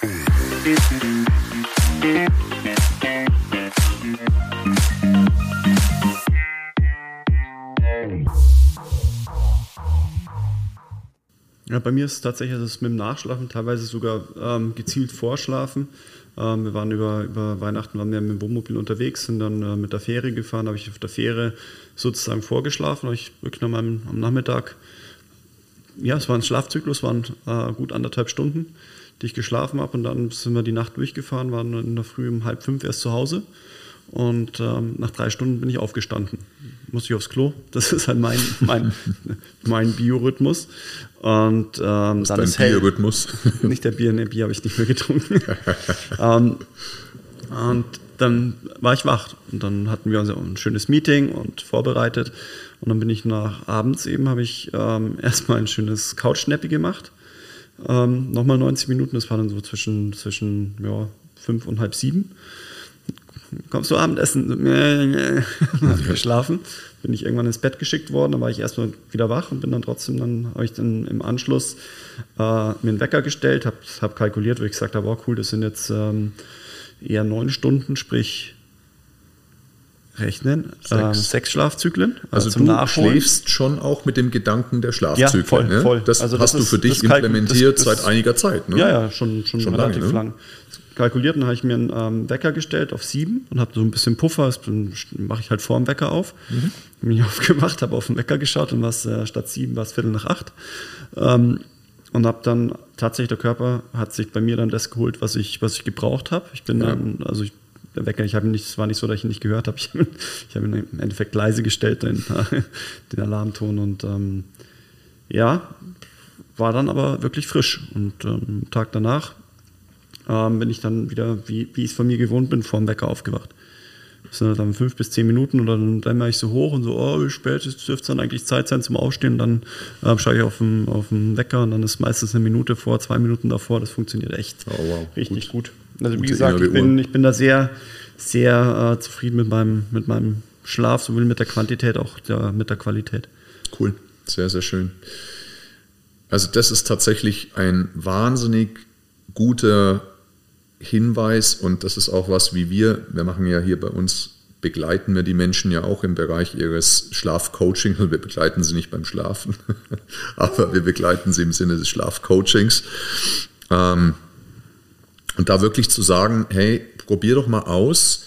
Ja, bei mir ist es tatsächlich das mit dem Nachschlafen, teilweise sogar ähm, gezielt vorschlafen. Ähm, wir waren über, über Weihnachten waren wir mit dem Wohnmobil unterwegs, sind dann äh, mit der Fähre gefahren, habe ich auf der Fähre sozusagen vorgeschlafen, ich wirklich noch am, am Nachmittag, ja, es war ein Schlafzyklus, waren äh, gut anderthalb Stunden, ich geschlafen habe und dann sind wir die Nacht durchgefahren, waren in der Früh um halb fünf erst zu Hause und ähm, nach drei Stunden bin ich aufgestanden. Muss ich aufs Klo. Das ist halt mein, mein, mein Biorhythmus. Und ähm, dann ist Biorhythmus. Nicht der Bier, ne, Bier habe ich nicht mehr getrunken. ähm, und dann war ich wach. Und dann hatten wir ein schönes Meeting und vorbereitet. Und dann bin ich nach abends eben, habe ich ähm, erstmal ein schönes Couch-Snappy gemacht. Ähm, nochmal 90 Minuten, das war dann so zwischen, zwischen ja, fünf und halb sieben kommst du Abendessen? geschlafen. Bin ich irgendwann ins Bett geschickt worden, dann war ich erstmal wieder wach und bin dann trotzdem, dann habe ich dann im Anschluss äh, mir einen Wecker gestellt, habe hab kalkuliert, wo ich gesagt habe, oh cool, das sind jetzt ähm, eher neun Stunden, sprich rechnen, sechs, ähm, sechs Schlafzyklen. Also, du Nachholen. schläfst schon auch mit dem Gedanken der Schlafzyklen. Ja, voll, ne? voll. Das also hast das du für dich implementiert das, das, seit einiger Zeit. Ne? Ja, ja, schon, schon, schon relativ lange, ne? lang kalkuliert und habe ich mir einen ähm, Wecker gestellt auf sieben und habe so ein bisschen Puffer, das mache ich halt vor dem Wecker auf. Mhm. Bin ich aufgemacht, habe auf den Wecker geschaut und was äh, statt sieben war es Viertel nach acht. Ähm, und habe dann tatsächlich der Körper hat sich bei mir dann das geholt, was ich, was ich gebraucht habe. Ich bin ja. dann, also ich, der Wecker, ich habe nicht, es war nicht so, dass ich ihn nicht gehört habe. Ich, habe ihn im Endeffekt leise gestellt, den, den Alarmton und ähm, ja, war dann aber wirklich frisch. Und ähm, Tag danach ähm, bin ich dann wieder, wie, wie ich es von mir gewohnt bin, vor dem Wecker aufgewacht. Das sind dann fünf bis zehn Minuten und dann dämmer ich so hoch und so, oh, wie spät dürfte es dann eigentlich Zeit sein zum Aufstehen. Und dann äh, schaue ich auf den, auf den Wecker und dann ist meistens eine Minute vor, zwei Minuten davor. Das funktioniert echt oh, wow. richtig gut. gut. Also wie gesagt, ich bin, ich bin da sehr, sehr äh, zufrieden mit meinem, mit meinem Schlaf, sowohl mit der Quantität auch der, mit der Qualität. Cool, sehr, sehr schön. Also das ist tatsächlich ein wahnsinnig guter Hinweis und das ist auch was, wie wir, wir machen ja hier bei uns, begleiten wir die Menschen ja auch im Bereich ihres Schlafcoachings. Also wir begleiten sie nicht beim Schlafen, aber wir begleiten sie im Sinne des Schlafcoachings. Ähm, und da wirklich zu sagen, hey, probier doch mal aus,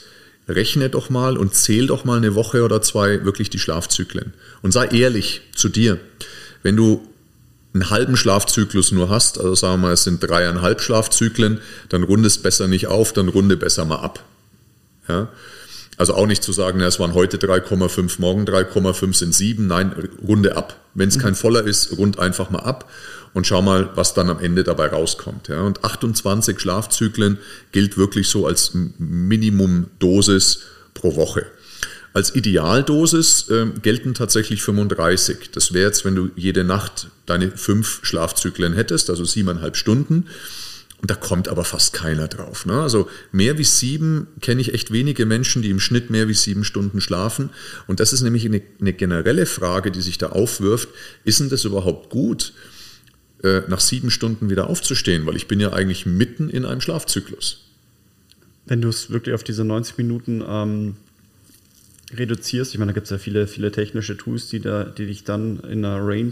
rechne doch mal und zähl doch mal eine Woche oder zwei wirklich die Schlafzyklen. Und sei ehrlich zu dir. Wenn du einen halben Schlafzyklus nur hast, also sagen wir mal, es sind dreieinhalb Schlafzyklen, dann rundest besser nicht auf, dann runde besser mal ab. Ja? Also auch nicht zu sagen, es waren heute 3,5, morgen 3,5 sind 7, nein, runde ab. Wenn es mhm. kein voller ist, rund einfach mal ab und schau mal, was dann am Ende dabei rauskommt. Ja? Und 28 Schlafzyklen gilt wirklich so als Minimumdosis pro Woche. Als Idealdosis äh, gelten tatsächlich 35. Das wäre jetzt, wenn du jede Nacht deine fünf Schlafzyklen hättest, also siebeneinhalb Stunden. Und da kommt aber fast keiner drauf. Ne? Also mehr wie sieben kenne ich echt wenige Menschen, die im Schnitt mehr wie sieben Stunden schlafen. Und das ist nämlich eine, eine generelle Frage, die sich da aufwirft. Ist denn das überhaupt gut, äh, nach sieben Stunden wieder aufzustehen? Weil ich bin ja eigentlich mitten in einem Schlafzyklus. Wenn du es wirklich auf diese 90 Minuten ähm, reduzierst. Ich meine, da gibt es ja viele, viele technische Tools, die, da, die dich dann in einer Range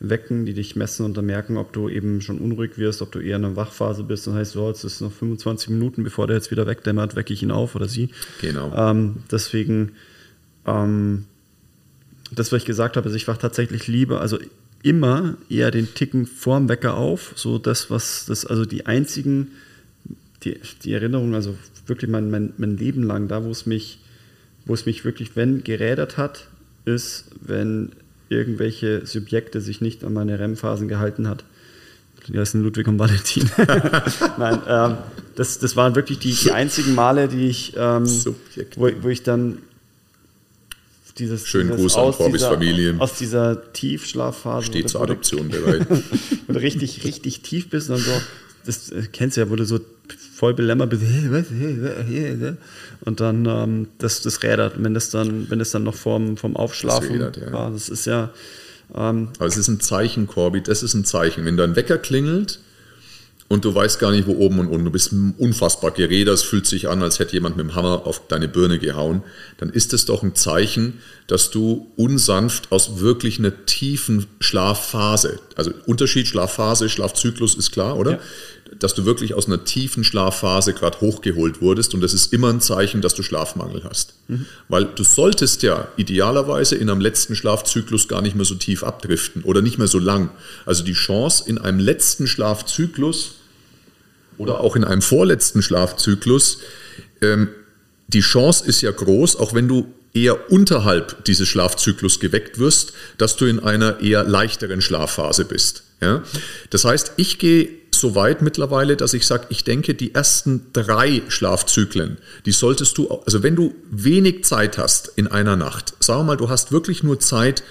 wecken, die dich messen und dann merken, ob du eben schon unruhig wirst, ob du eher in einer Wachphase bist. Das heißt, so, jetzt ist noch 25 Minuten, bevor der jetzt wieder wegdämmert, wecke ich ihn auf oder sie. Genau. Ähm, deswegen, ähm, das, was ich gesagt habe, also ich wach tatsächlich lieber, also immer eher den Ticken vorm Wecker auf. So das, was das, also die einzigen, die, die Erinnerung, also wirklich mein, mein, mein Leben lang, da wo es mich wo es mich wirklich, wenn, gerädert hat, ist, wenn irgendwelche Subjekte sich nicht an meine REM-Phasen gehalten hat. Die heißen Ludwig und Valentin. Nein, ähm, das, das waren wirklich die, die einzigen Male, die ich, ähm, wo, wo ich dann dieses, Schönen dieses Gruß an Corbys Familie. Aus dieser Tiefschlafphase. Steht zur Adoption bereit. Du richtig, richtig tief bist und dann so, das äh, kennst du ja, wo du so voll belämmert bist. Und dann ähm, das, das rädert, wenn das dann, wenn das dann noch vorm, vorm Aufschlafen das rädert, ja. war. Das ist ja. Ähm, Aber es ist ein Zeichen, Corby, das ist ein Zeichen. Wenn dein Wecker klingelt und du weißt gar nicht, wo oben und unten. Du bist unfassbar gerädert, es fühlt sich an, als hätte jemand mit dem Hammer auf deine Birne gehauen. Dann ist es doch ein Zeichen, dass du unsanft aus wirklich einer tiefen Schlafphase, also Unterschied Schlafphase, Schlafzyklus ist klar, oder? Ja dass du wirklich aus einer tiefen Schlafphase gerade hochgeholt wurdest und das ist immer ein Zeichen, dass du Schlafmangel hast. Mhm. Weil du solltest ja idealerweise in einem letzten Schlafzyklus gar nicht mehr so tief abdriften oder nicht mehr so lang. Also die Chance in einem letzten Schlafzyklus oder auch in einem vorletzten Schlafzyklus, ähm, die Chance ist ja groß, auch wenn du eher unterhalb dieses Schlafzyklus geweckt wirst, dass du in einer eher leichteren Schlafphase bist. Ja? Das heißt, ich gehe so weit mittlerweile, dass ich sage, ich denke, die ersten drei Schlafzyklen, die solltest du, also wenn du wenig Zeit hast in einer Nacht, sag mal, du hast wirklich nur Zeit,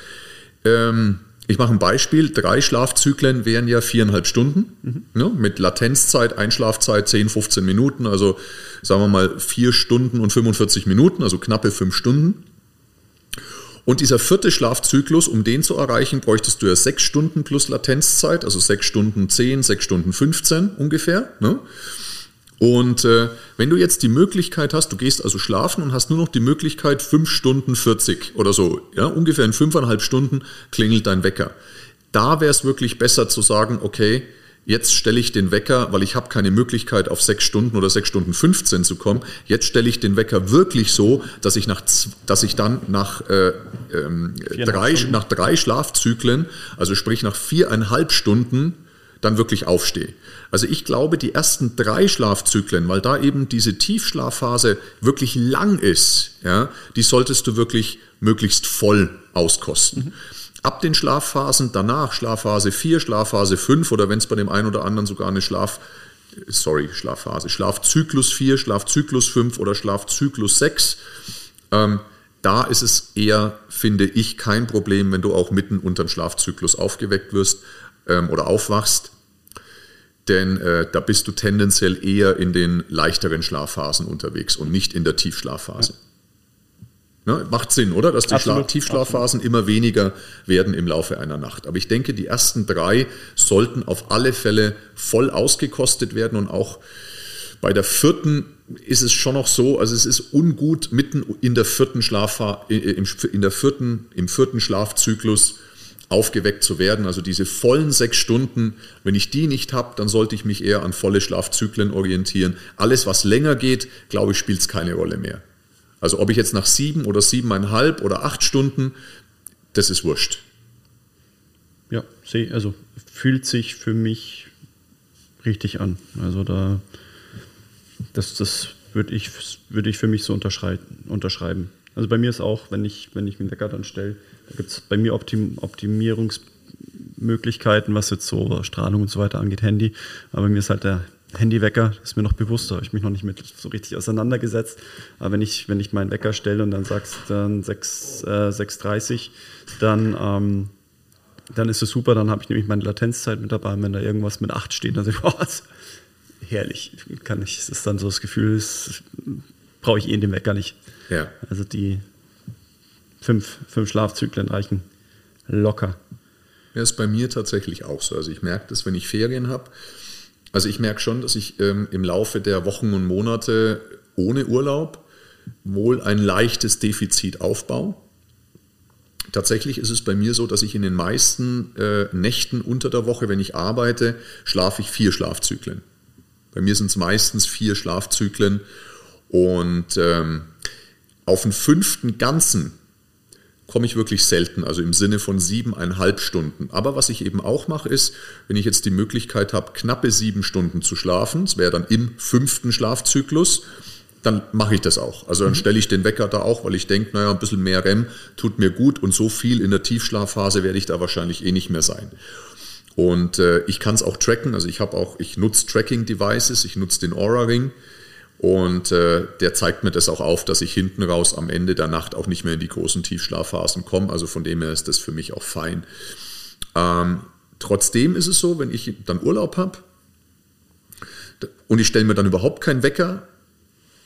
ähm, ich mache ein Beispiel, drei Schlafzyklen wären ja viereinhalb Stunden, mhm. ne, mit Latenzzeit, Einschlafzeit 10, 15 Minuten, also sagen wir mal vier Stunden und 45 Minuten, also knappe fünf Stunden. Und dieser vierte Schlafzyklus, um den zu erreichen, bräuchtest du ja sechs Stunden plus Latenzzeit, also sechs Stunden zehn, sechs Stunden 15 ungefähr. Ne? Und äh, wenn du jetzt die Möglichkeit hast, du gehst also schlafen und hast nur noch die Möglichkeit, fünf Stunden 40 oder so, ja, ungefähr in fünfeinhalb Stunden klingelt dein Wecker. Da wäre es wirklich besser zu sagen, okay, Jetzt stelle ich den Wecker, weil ich habe keine Möglichkeit auf sechs Stunden oder sechs Stunden 15 zu kommen. Jetzt stelle ich den Wecker wirklich so, dass ich, nach, dass ich dann nach, äh, ähm, drei, nach drei Schlafzyklen, also sprich nach viereinhalb Stunden, dann wirklich aufstehe. Also ich glaube, die ersten drei Schlafzyklen, weil da eben diese Tiefschlafphase wirklich lang ist, ja, die solltest du wirklich möglichst voll auskosten. Mhm. Ab den Schlafphasen danach, Schlafphase 4, Schlafphase 5 oder wenn es bei dem einen oder anderen sogar eine Schlaf, sorry, Schlafphase, Schlafzyklus 4, Schlafzyklus 5 oder Schlafzyklus 6, ähm, da ist es eher, finde ich, kein Problem, wenn du auch mitten unter dem Schlafzyklus aufgeweckt wirst ähm, oder aufwachst. Denn äh, da bist du tendenziell eher in den leichteren Schlafphasen unterwegs und nicht in der Tiefschlafphase. Ja. Ne, macht Sinn, oder? Dass die Absolut. Tiefschlafphasen immer weniger werden im Laufe einer Nacht. Aber ich denke, die ersten drei sollten auf alle Fälle voll ausgekostet werden und auch bei der vierten ist es schon noch so, also es ist ungut, mitten in der vierten Schlafphase, in der vierten, im vierten Schlafzyklus aufgeweckt zu werden. Also diese vollen sechs Stunden, wenn ich die nicht habe, dann sollte ich mich eher an volle Schlafzyklen orientieren. Alles, was länger geht, glaube ich, spielt es keine Rolle mehr. Also ob ich jetzt nach sieben oder siebeneinhalb oder acht Stunden, das ist wurscht. Ja, sehe, also fühlt sich für mich richtig an. Also da, das, das würde ich, würd ich für mich so unterschreiben. Also bei mir ist auch, wenn ich, wenn ich den Wecker dann stelle, da gibt es bei mir Optim, Optimierungsmöglichkeiten, was jetzt so Strahlung und so weiter angeht, Handy. Aber bei mir ist halt der Handywecker ist mir noch bewusst, da habe ich mich noch nicht mit so richtig auseinandergesetzt. Aber wenn ich, wenn ich meinen Wecker stelle und dann sagst dann 6, äh, 6.30 dann, ähm, dann ist es super, dann habe ich nämlich meine Latenzzeit mit dabei. Und wenn da irgendwas mit 8 steht, dann sage ich, oh, herrlich, kann ich, es ist dann so das Gefühl, brauche ich eh in dem Wecker nicht. Ja. Also die fünf, fünf Schlafzyklen reichen locker. Ja, ist bei mir tatsächlich auch so. Also ich merke das, wenn ich Ferien habe also ich merke schon, dass ich ähm, im Laufe der Wochen und Monate ohne Urlaub wohl ein leichtes Defizit aufbaue. Tatsächlich ist es bei mir so, dass ich in den meisten äh, Nächten unter der Woche, wenn ich arbeite, schlafe ich vier Schlafzyklen. Bei mir sind es meistens vier Schlafzyklen und ähm, auf den fünften ganzen komme ich wirklich selten, also im Sinne von siebeneinhalb Stunden. Aber was ich eben auch mache, ist, wenn ich jetzt die Möglichkeit habe, knappe sieben Stunden zu schlafen, das wäre dann im fünften Schlafzyklus, dann mache ich das auch. Also dann mhm. stelle ich den Wecker da auch, weil ich denke, naja, ein bisschen mehr REM tut mir gut und so viel in der Tiefschlafphase werde ich da wahrscheinlich eh nicht mehr sein. Und äh, ich kann es auch tracken, also ich habe auch, ich nutze Tracking-Devices, ich nutze den Aura-Ring und äh, der zeigt mir das auch auf, dass ich hinten raus am Ende der Nacht auch nicht mehr in die großen Tiefschlafphasen komme. Also von dem her ist das für mich auch fein. Ähm, trotzdem ist es so, wenn ich dann Urlaub habe und ich stelle mir dann überhaupt keinen Wecker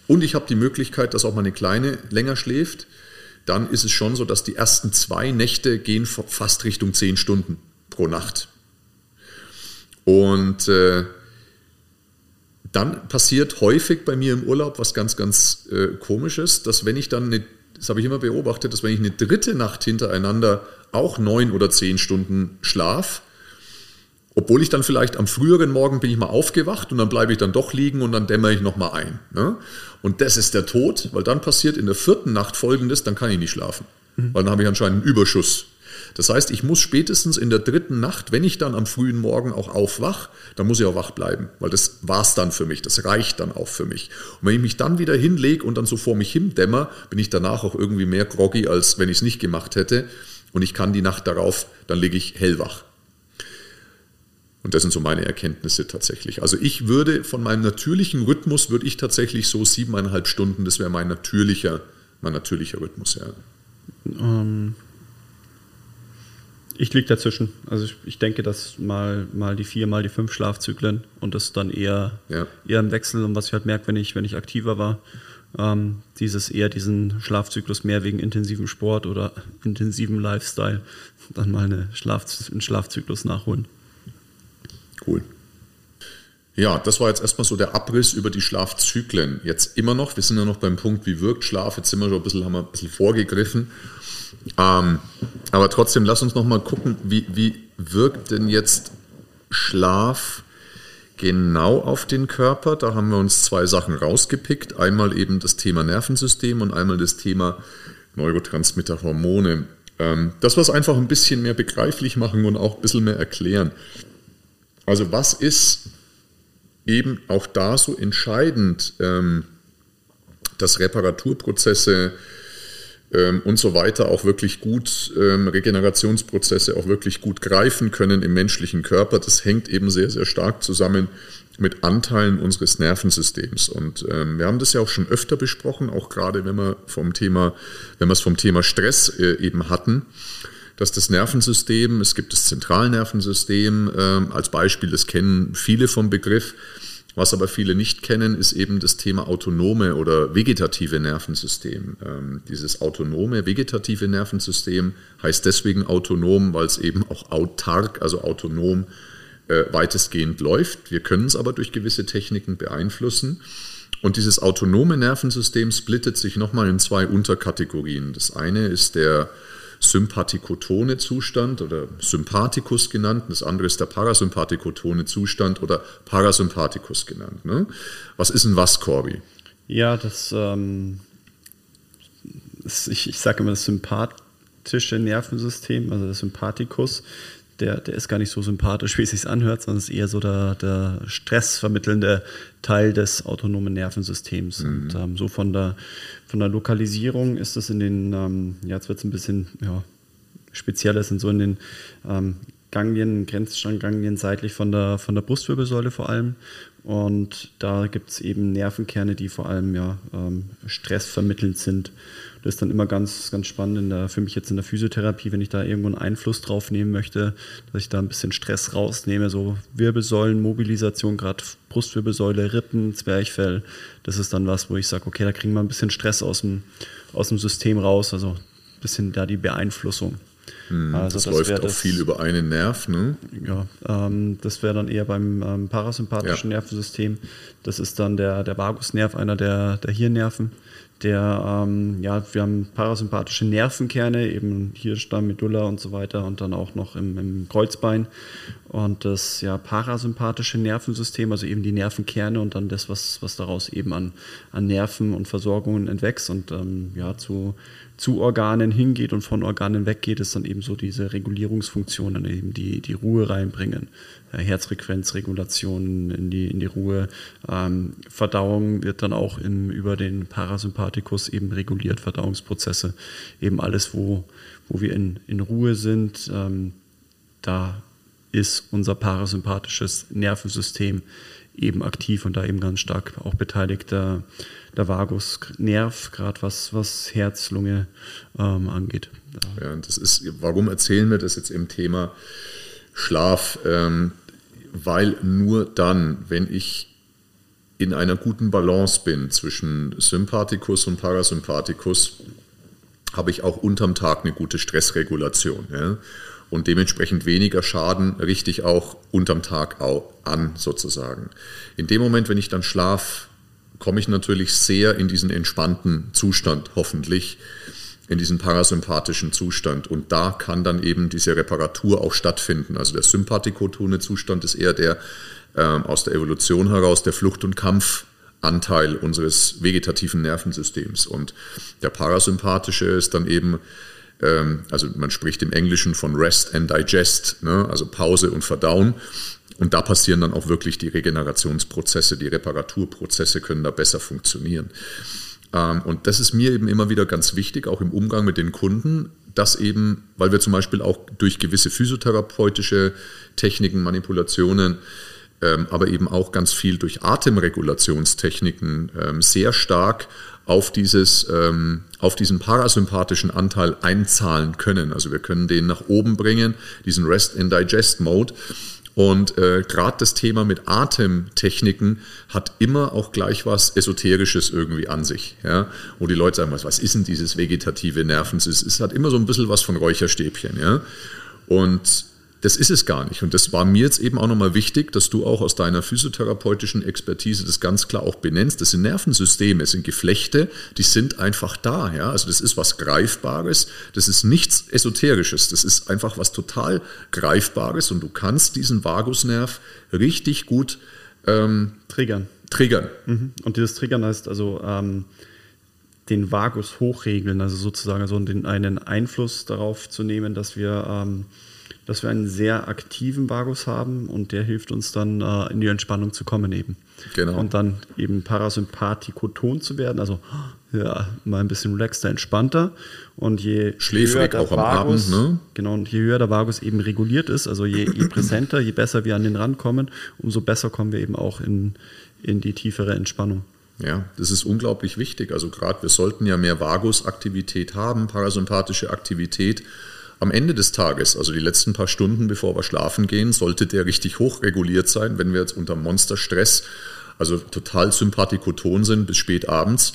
und ich habe die Möglichkeit, dass auch meine Kleine länger schläft, dann ist es schon so, dass die ersten zwei Nächte gehen fast Richtung zehn Stunden pro Nacht. Und äh, dann passiert häufig bei mir im Urlaub was ganz, ganz äh, komisches, dass wenn ich dann eine, das habe ich immer beobachtet, dass wenn ich eine dritte Nacht hintereinander auch neun oder zehn Stunden schlaf, obwohl ich dann vielleicht am früheren Morgen bin ich mal aufgewacht und dann bleibe ich dann doch liegen und dann dämmere ich nochmal ein. Ne? Und das ist der Tod, weil dann passiert in der vierten Nacht folgendes, dann kann ich nicht schlafen. Mhm. Weil dann habe ich anscheinend einen Überschuss. Das heißt, ich muss spätestens in der dritten Nacht, wenn ich dann am frühen Morgen auch aufwach, dann muss ich auch wach bleiben, weil das war's dann für mich, das reicht dann auch für mich. Und wenn ich mich dann wieder hinlege und dann so vor mich hindämmer, bin ich danach auch irgendwie mehr groggy, als wenn ich es nicht gemacht hätte. Und ich kann die Nacht darauf, dann lege ich hellwach. Und das sind so meine Erkenntnisse tatsächlich. Also ich würde von meinem natürlichen Rhythmus, würde ich tatsächlich so siebeneinhalb Stunden, das wäre mein natürlicher, mein natürlicher Rhythmus, ja. Ähm, ich liege dazwischen. Also ich, ich, denke, dass mal, mal die vier, mal die fünf Schlafzyklen und das dann eher, ja. eher im Wechsel und was ich halt merke, wenn ich, wenn ich aktiver war, ähm, dieses eher diesen Schlafzyklus mehr wegen intensivem Sport oder intensivem Lifestyle, dann mal eine Schlaf, einen Schlafzyklus nachholen. Cool. Ja, das war jetzt erstmal so der Abriss über die Schlafzyklen. Jetzt immer noch, wir sind ja noch beim Punkt, wie wirkt Schlaf. Jetzt sind wir schon ein bisschen, haben wir ein bisschen vorgegriffen. Ähm, aber trotzdem, lass uns noch mal gucken, wie, wie wirkt denn jetzt Schlaf genau auf den Körper? Da haben wir uns zwei Sachen rausgepickt. Einmal eben das Thema Nervensystem und einmal das Thema Neurotransmitter, Hormone. Ähm, das was einfach ein bisschen mehr begreiflich machen und auch ein bisschen mehr erklären. Also was ist eben auch da so entscheidend, ähm, dass Reparaturprozesse ähm, und so weiter auch wirklich gut, ähm, Regenerationsprozesse auch wirklich gut greifen können im menschlichen Körper. Das hängt eben sehr, sehr stark zusammen mit Anteilen unseres Nervensystems. Und ähm, wir haben das ja auch schon öfter besprochen, auch gerade wenn wir vom Thema, wenn wir es vom Thema Stress äh, eben hatten dass das Nervensystem, es gibt das Zentralnervensystem ähm, als Beispiel, das kennen viele vom Begriff. Was aber viele nicht kennen, ist eben das Thema autonome oder vegetative Nervensystem. Ähm, dieses autonome vegetative Nervensystem heißt deswegen autonom, weil es eben auch autark, also autonom äh, weitestgehend läuft. Wir können es aber durch gewisse Techniken beeinflussen. Und dieses autonome Nervensystem splittet sich nochmal in zwei Unterkategorien. Das eine ist der sympathikotone Zustand oder Sympathikus genannt. Das andere ist der parasympathikotone Zustand oder Parasympathikus genannt. Ne? Was ist denn was, Corby? Ja, das, ähm, das ich, ich sage immer das sympathische Nervensystem, also der Sympathikus, der, der ist gar nicht so sympathisch, wie es sich anhört, sondern ist eher so der, der stressvermittelnde Teil des autonomen Nervensystems. Mhm. Und ähm, so von der, von der Lokalisierung ist es in den, ähm, ja, jetzt wird es ein bisschen ja, spezieller, sind so in den ähm, Ganglien, Grenzstrangganglien seitlich von der, von der Brustwirbelsäule vor allem. Und da gibt es eben Nervenkerne, die vor allem ja, ähm, stressvermittelnd sind. Das ist dann immer ganz, ganz spannend der, für mich jetzt in der Physiotherapie, wenn ich da irgendwo einen Einfluss drauf nehmen möchte, dass ich da ein bisschen Stress rausnehme, so Wirbelsäulenmobilisation, gerade Brustwirbelsäule, Rippen, Zwerchfell. Das ist dann was, wo ich sage, okay, da kriegen wir ein bisschen Stress aus dem, aus dem System raus, also ein bisschen da die Beeinflussung. Hm, also das, das läuft auch das, viel über einen Nerv, ne? Ja, ähm, das wäre dann eher beim ähm, parasympathischen ja. Nervensystem. Das ist dann der, der Vagusnerv, einer der, der Hirnnerven. Der, ähm, ja, wir haben parasympathische Nervenkerne, eben Hirnstamm, Medulla und so weiter und dann auch noch im, im Kreuzbein. Und das ja, parasympathische Nervensystem, also eben die Nervenkerne und dann das, was, was daraus eben an, an Nerven und Versorgungen entwächst und ähm, ja, zu zu Organen hingeht und von Organen weggeht, ist dann eben so diese Regulierungsfunktionen, eben die, die Ruhe reinbringen. Herzfrequenzregulation in die, in die Ruhe. Ähm, Verdauung wird dann auch im, über den Parasympathikus eben reguliert, Verdauungsprozesse. Eben alles, wo, wo wir in, in Ruhe sind, ähm, da ist unser parasympathisches Nervensystem eben aktiv und da eben ganz stark auch beteiligt. Der, der Vagusnerv, gerade was, was Herz, Lunge ähm, angeht. Ja, das ist, warum erzählen wir das jetzt im Thema Schlaf? Ähm, weil nur dann, wenn ich in einer guten Balance bin zwischen Sympathikus und Parasympathikus, habe ich auch unterm Tag eine gute Stressregulation. Ja? und dementsprechend weniger Schaden richtig auch unterm Tag an sozusagen. In dem Moment, wenn ich dann schlaf, komme ich natürlich sehr in diesen entspannten Zustand, hoffentlich in diesen parasympathischen Zustand. Und da kann dann eben diese Reparatur auch stattfinden. Also der sympathikotone Zustand ist eher der äh, aus der Evolution heraus, der Flucht- und Kampfanteil unseres vegetativen Nervensystems. Und der parasympathische ist dann eben, ähm, also man spricht im Englischen von Rest and Digest, ne? also Pause und Verdauen. Und da passieren dann auch wirklich die Regenerationsprozesse, die Reparaturprozesse können da besser funktionieren. Ähm, und das ist mir eben immer wieder ganz wichtig, auch im Umgang mit den Kunden, dass eben, weil wir zum Beispiel auch durch gewisse physiotherapeutische Techniken, Manipulationen, ähm, aber eben auch ganz viel durch Atemregulationstechniken ähm, sehr stark auf, dieses, auf diesen parasympathischen Anteil einzahlen können. Also wir können den nach oben bringen, diesen Rest in Digest Mode. Und äh, gerade das Thema mit Atemtechniken hat immer auch gleich was Esoterisches irgendwie an sich. Ja? Wo die Leute sagen, was, was ist denn dieses vegetative Nervensystem? Es hat immer so ein bisschen was von Räucherstäbchen. Ja? Und das ist es gar nicht. Und das war mir jetzt eben auch nochmal wichtig, dass du auch aus deiner physiotherapeutischen Expertise das ganz klar auch benennst. Das sind Nervensysteme, es sind Geflechte, die sind einfach da. Ja? Also das ist was Greifbares, das ist nichts Esoterisches, das ist einfach was total Greifbares und du kannst diesen Vagusnerv richtig gut ähm, triggern. Triggern. Mhm. Und dieses Triggern heißt also ähm, den Vagus hochregeln, also sozusagen den, einen Einfluss darauf zu nehmen, dass wir ähm, dass wir einen sehr aktiven Vagus haben und der hilft uns dann äh, in die Entspannung zu kommen eben. Genau. Und dann eben parasympathikoton zu werden, also ja, mal ein bisschen relaxter, entspannter. Und je schläfrig auch Vagus, am Abend, ne? Genau, und je höher der Vagus eben reguliert ist, also je, je präsenter, je besser wir an den rankommen, umso besser kommen wir eben auch in, in die tiefere Entspannung. Ja, das ist unglaublich wichtig. Also gerade wir sollten ja mehr Vagusaktivität haben, parasympathische Aktivität am Ende des Tages, also die letzten paar Stunden, bevor wir schlafen gehen, sollte der richtig hoch reguliert sein. Wenn wir jetzt unter Monsterstress, also total sympathikoton sind bis spät abends,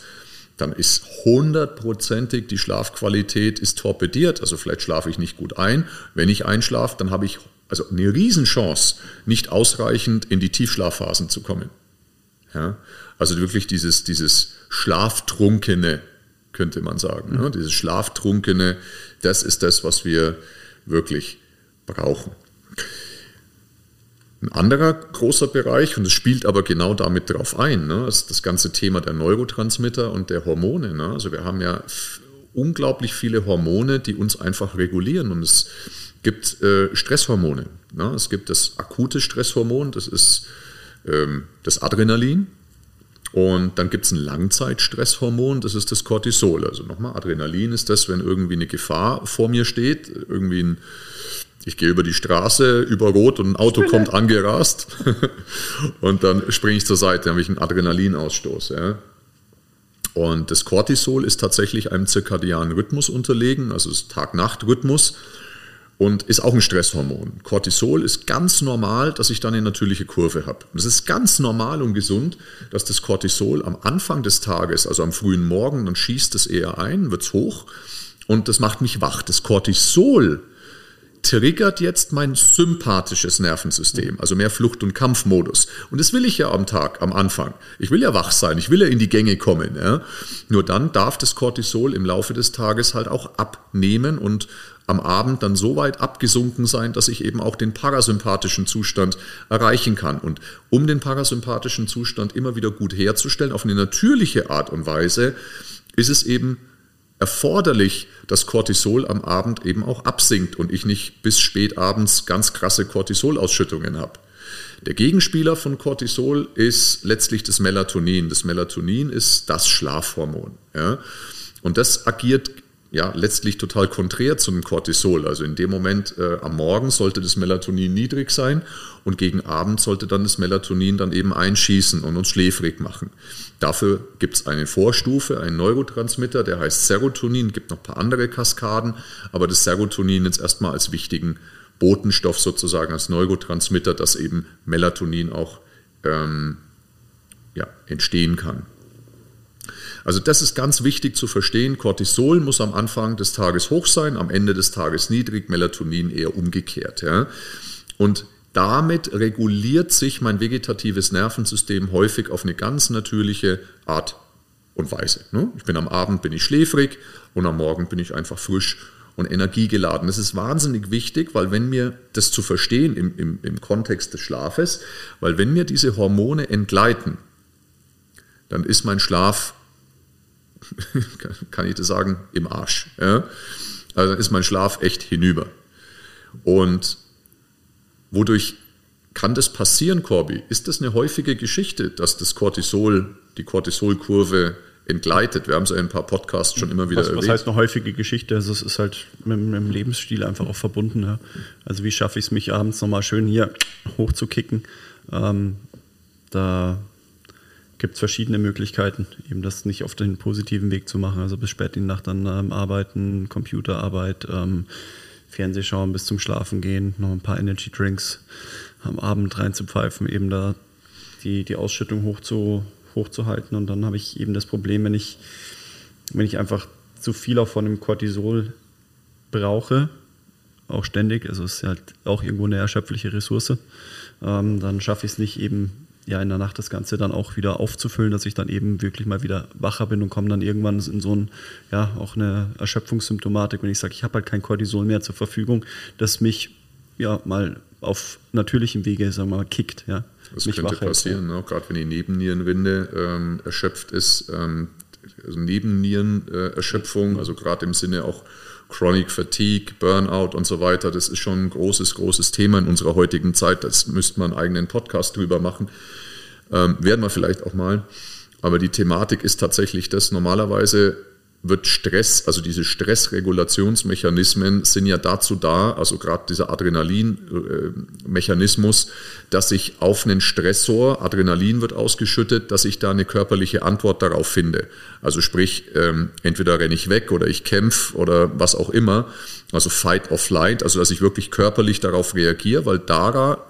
dann ist hundertprozentig die Schlafqualität ist torpediert. Also vielleicht schlafe ich nicht gut ein. Wenn ich einschlafe, dann habe ich also eine Riesenchance, nicht ausreichend in die Tiefschlafphasen zu kommen. Ja? Also wirklich dieses, dieses Schlaftrunkene, könnte man sagen. Ne? Dieses Schlaftrunkene, das ist das, was wir wirklich brauchen. Ein anderer großer Bereich, und es spielt aber genau damit drauf ein, ne, ist das ganze Thema der Neurotransmitter und der Hormone. Ne? Also wir haben ja unglaublich viele Hormone, die uns einfach regulieren. Und es gibt äh, Stresshormone. Ne? Es gibt das akute Stresshormon, das ist ähm, das Adrenalin. Und dann gibt es ein Langzeitstresshormon, das ist das Cortisol. Also nochmal, Adrenalin ist das, wenn irgendwie eine Gefahr vor mir steht, irgendwie ein, ich gehe über die Straße, über Rot und ein Auto kommt angerast und dann springe ich zur Seite, dann habe ich einen Adrenalinausstoß. Ja. Und das Cortisol ist tatsächlich einem zirkadianen Rhythmus unterlegen, also Tag-Nacht-Rhythmus und ist auch ein Stresshormon. Cortisol ist ganz normal, dass ich dann eine natürliche Kurve habe. Und es ist ganz normal und gesund, dass das Cortisol am Anfang des Tages, also am frühen Morgen, dann schießt es eher ein, wird es hoch und das macht mich wach. Das Cortisol triggert jetzt mein sympathisches Nervensystem, also mehr Flucht- und Kampfmodus. Und das will ich ja am Tag, am Anfang. Ich will ja wach sein, ich will ja in die Gänge kommen. Ja. Nur dann darf das Cortisol im Laufe des Tages halt auch abnehmen und am Abend dann so weit abgesunken sein, dass ich eben auch den parasympathischen Zustand erreichen kann. Und um den parasympathischen Zustand immer wieder gut herzustellen, auf eine natürliche Art und Weise, ist es eben erforderlich, dass Cortisol am Abend eben auch absinkt und ich nicht bis spät abends ganz krasse Cortisolausschüttungen habe. Der Gegenspieler von Cortisol ist letztlich das Melatonin. Das Melatonin ist das Schlafhormon. Ja? Und das agiert ja, letztlich total konträr zum Cortisol. Also in dem Moment äh, am Morgen sollte das Melatonin niedrig sein und gegen Abend sollte dann das Melatonin dann eben einschießen und uns schläfrig machen. Dafür gibt es eine Vorstufe, einen Neurotransmitter, der heißt Serotonin, gibt noch ein paar andere Kaskaden, aber das Serotonin jetzt erstmal als wichtigen Botenstoff sozusagen, als Neurotransmitter, dass eben Melatonin auch ähm, ja, entstehen kann. Also das ist ganz wichtig zu verstehen. Cortisol muss am Anfang des Tages hoch sein, am Ende des Tages niedrig, Melatonin eher umgekehrt. Ja. Und damit reguliert sich mein vegetatives Nervensystem häufig auf eine ganz natürliche Art und Weise. Ne? Ich bin am Abend bin ich schläfrig und am Morgen bin ich einfach frisch und energiegeladen. Das ist wahnsinnig wichtig, weil wenn mir das zu verstehen im, im, im Kontext des Schlafes, weil wenn mir diese Hormone entgleiten, dann ist mein Schlaf, kann ich das sagen, im Arsch. Ja? Also dann ist mein Schlaf echt hinüber. Und wodurch kann das passieren, Corby? Ist das eine häufige Geschichte, dass das Cortisol, die Cortisolkurve entgleitet. Wir haben es ja in ein paar Podcasts schon immer wieder was, erwähnt. Was heißt eine häufige Geschichte? Also es ist halt mit, mit dem Lebensstil einfach auch verbunden. Ja. Also wie schaffe ich es, mich abends nochmal schön hier hochzukicken? Ähm, da gibt es verschiedene Möglichkeiten, eben das nicht auf den positiven Weg zu machen. Also bis spät in die Nacht dann ähm, arbeiten, Computerarbeit, ähm, Fernseh schauen, bis zum Schlafen gehen, noch ein paar Energy Drinks am Abend reinzupfeifen, eben da die, die Ausschüttung hoch zu, hochzuhalten. Und dann habe ich eben das Problem, wenn ich, wenn ich einfach zu viel auch von dem Cortisol brauche, auch ständig, also es ist halt auch irgendwo eine erschöpfliche Ressource, ähm, dann schaffe ich es nicht eben ja in der Nacht das Ganze dann auch wieder aufzufüllen, dass ich dann eben wirklich mal wieder wacher bin und komme dann irgendwann in so ein, ja, auch eine Erschöpfungssymptomatik, wenn ich sage, ich habe halt kein Cortisol mehr zur Verfügung, das mich ja mal auf natürlichem Wege, sagen wir mal, kickt, ja. Das könnte passieren, ne? gerade wenn die Nebennierenwinde ähm, erschöpft ist. Ähm, also Nebennierenerschöpfung, also gerade im Sinne auch Chronic Fatigue, Burnout und so weiter, das ist schon ein großes, großes Thema in unserer heutigen Zeit. Das müsste man einen eigenen Podcast drüber machen. Ähm, werden wir vielleicht auch mal. Aber die Thematik ist tatsächlich das. Normalerweise wird Stress, also diese Stressregulationsmechanismen sind ja dazu da, also gerade dieser Adrenalinmechanismus, dass ich auf einen Stressor, Adrenalin wird ausgeschüttet, dass ich da eine körperliche Antwort darauf finde. Also sprich, ähm, entweder renne ich weg oder ich kämpfe oder was auch immer. Also Fight or Flight, also dass ich wirklich körperlich darauf reagiere, weil da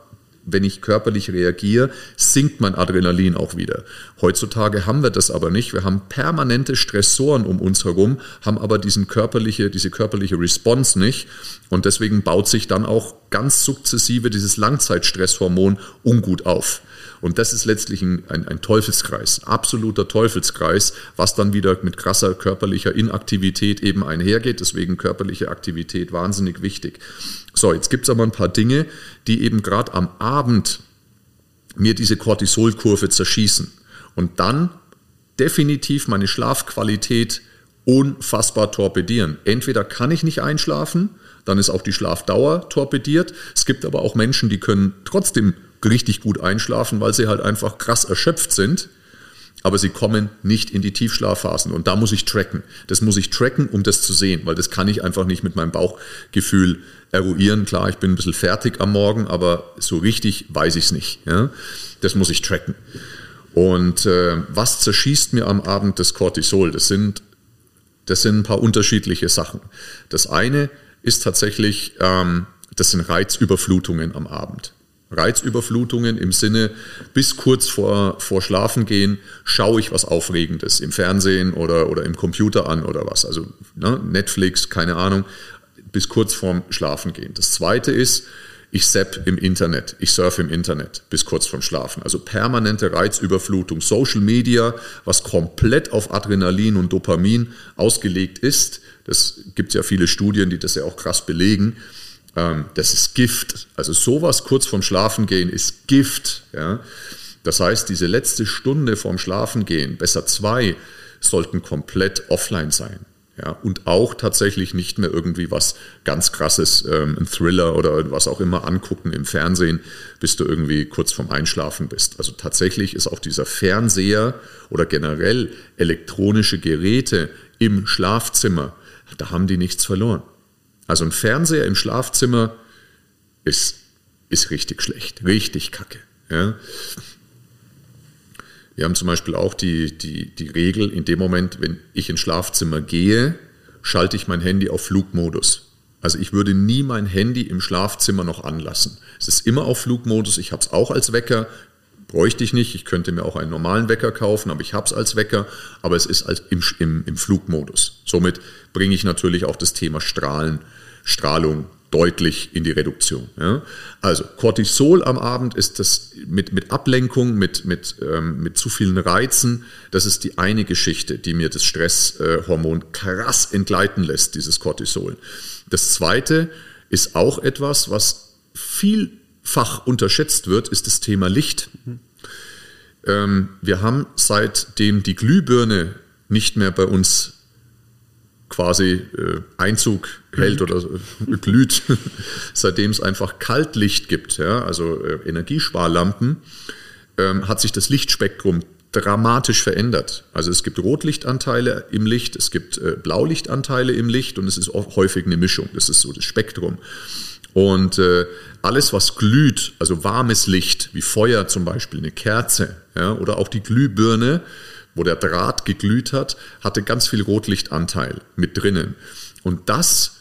wenn ich körperlich reagiere, sinkt mein Adrenalin auch wieder. Heutzutage haben wir das aber nicht. Wir haben permanente Stressoren um uns herum, haben aber diesen körperliche, diese körperliche Response nicht. Und deswegen baut sich dann auch ganz sukzessive dieses Langzeitstresshormon ungut auf. Und das ist letztlich ein, ein, ein, Teufelskreis, absoluter Teufelskreis, was dann wieder mit krasser körperlicher Inaktivität eben einhergeht. Deswegen körperliche Aktivität wahnsinnig wichtig. So, jetzt gibt es aber ein paar Dinge, die eben gerade am Abend mir diese Cortisolkurve zerschießen und dann definitiv meine Schlafqualität unfassbar torpedieren. Entweder kann ich nicht einschlafen, dann ist auch die Schlafdauer torpediert. Es gibt aber auch Menschen, die können trotzdem richtig gut einschlafen, weil sie halt einfach krass erschöpft sind. Aber sie kommen nicht in die Tiefschlafphasen. Und da muss ich tracken. Das muss ich tracken, um das zu sehen, weil das kann ich einfach nicht mit meinem Bauchgefühl eruieren. Klar, ich bin ein bisschen fertig am Morgen, aber so richtig weiß ich es nicht. Ja? Das muss ich tracken. Und äh, was zerschießt mir am Abend das Cortisol? Das sind, das sind ein paar unterschiedliche Sachen. Das eine ist tatsächlich, ähm, das sind Reizüberflutungen am Abend. Reizüberflutungen im Sinne, bis kurz vor, vor Schlafengehen schaue ich was Aufregendes im Fernsehen oder, oder im Computer an oder was. Also ne, Netflix, keine Ahnung, bis kurz vorm Schlafengehen. Das zweite ist, ich sepp im Internet, ich surfe im Internet bis kurz vorm Schlafen. Also permanente Reizüberflutung. Social Media, was komplett auf Adrenalin und Dopamin ausgelegt ist. Das gibt ja viele Studien, die das ja auch krass belegen ähm, das ist Gift. Also sowas kurz vorm Schlafengehen ist Gift. Ja? Das heißt, diese letzte Stunde vorm Schlafengehen, besser zwei, sollten komplett offline sein. Ja, und auch tatsächlich nicht mehr irgendwie was ganz krasses, ähm, ein Thriller oder was auch immer angucken im Fernsehen, bis du irgendwie kurz vorm Einschlafen bist. Also tatsächlich ist auch dieser Fernseher oder generell elektronische Geräte im Schlafzimmer, da haben die nichts verloren. Also ein Fernseher im Schlafzimmer ist, ist richtig schlecht, richtig kacke. Ja. Wir haben zum Beispiel auch die, die, die Regel, in dem Moment, wenn ich ins Schlafzimmer gehe, schalte ich mein Handy auf Flugmodus. Also ich würde nie mein Handy im Schlafzimmer noch anlassen. Es ist immer auf Flugmodus, ich habe es auch als Wecker, bräuchte ich nicht. Ich könnte mir auch einen normalen Wecker kaufen, aber ich habe es als Wecker, aber es ist als im, im, im Flugmodus. Somit bringe ich natürlich auch das Thema Strahlen, Strahlung deutlich in die Reduktion. Ja. Also Cortisol am Abend ist das mit, mit Ablenkung, mit, mit, ähm, mit zu vielen Reizen, das ist die eine Geschichte, die mir das Stresshormon krass entgleiten lässt, dieses Cortisol. Das zweite ist auch etwas, was vielfach unterschätzt wird, ist das Thema Licht. Mhm. Ähm, wir haben seitdem die Glühbirne nicht mehr bei uns quasi äh, Einzug hält oder äh, glüht, seitdem es einfach Kaltlicht gibt, ja, also äh, Energiesparlampen, ähm, hat sich das Lichtspektrum dramatisch verändert. Also es gibt Rotlichtanteile im Licht, es gibt äh, Blaulichtanteile im Licht und es ist häufig eine Mischung. Das ist so das Spektrum. Und äh, alles, was glüht, also warmes Licht, wie Feuer zum Beispiel, eine Kerze ja, oder auch die Glühbirne, wo der Draht geglüht hat, hatte ganz viel Rotlichtanteil mit drinnen. Und das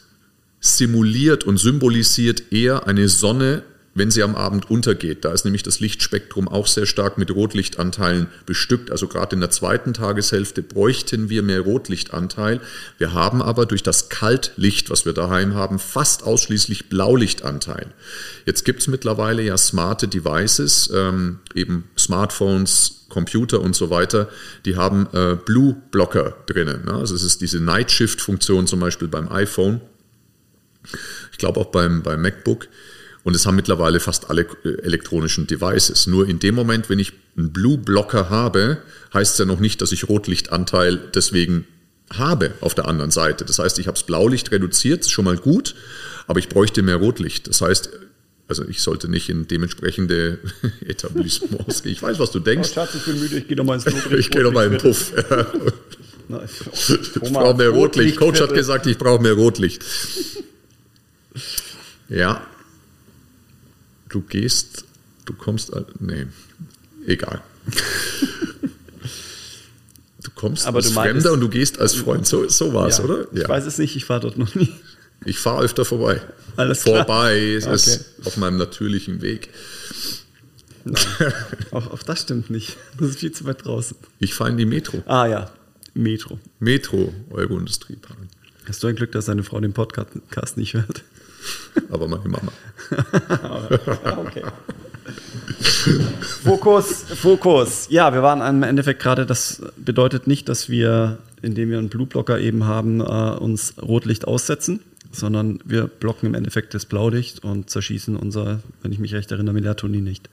simuliert und symbolisiert eher eine Sonne, wenn sie am Abend untergeht. Da ist nämlich das Lichtspektrum auch sehr stark mit Rotlichtanteilen bestückt. Also gerade in der zweiten Tageshälfte bräuchten wir mehr Rotlichtanteil. Wir haben aber durch das Kaltlicht, was wir daheim haben, fast ausschließlich Blaulichtanteil. Jetzt gibt es mittlerweile ja smarte Devices, ähm, eben Smartphones, Computer und so weiter, die haben äh, Blue-Blocker drinnen. Ne? Also es ist diese Night Shift-Funktion zum Beispiel beim iPhone. Ich glaube auch beim, beim MacBook. Und es haben mittlerweile fast alle äh, elektronischen Devices. Nur in dem Moment, wenn ich einen Blue-Blocker habe, heißt es ja noch nicht, dass ich Rotlichtanteil deswegen habe auf der anderen Seite. Das heißt, ich habe das Blaulicht reduziert, ist schon mal gut, aber ich bräuchte mehr Rotlicht. Das heißt, also ich sollte nicht in dementsprechende Etablissements gehen. Ich weiß, was du denkst. Oh, Schatz, ich bin müde, ich gehe nochmal ins Rotlicht. ich gehe nochmal in den Puff. ich brauche mehr Rotlicht. Coach hat gesagt, ich brauche mehr Rotlicht. Ja. Du gehst, du kommst, nee, egal. Du kommst Aber als du Fremder und du gehst als Freund. So, so war es, ja, oder? Ich weiß es nicht, ich war dort noch nie. Ich fahre öfter vorbei. Alles klar. Vorbei, es okay. ist auf meinem natürlichen Weg. Nein, auch, auch das stimmt nicht. Das ist viel zu weit draußen. Ich fahre in die Metro. Ah ja, Metro. Metro, Euro-Industriepark. Hast du ein Glück, dass deine Frau den Podcast nicht hört? Aber meine Mama. okay. Fokus, Fokus. Ja, wir waren im Endeffekt gerade, das bedeutet nicht, dass wir, indem wir einen Blutblocker eben haben, äh, uns Rotlicht aussetzen sondern wir blocken im Endeffekt das Blaulicht und zerschießen unser, wenn ich mich recht erinnere, Melatonin nicht.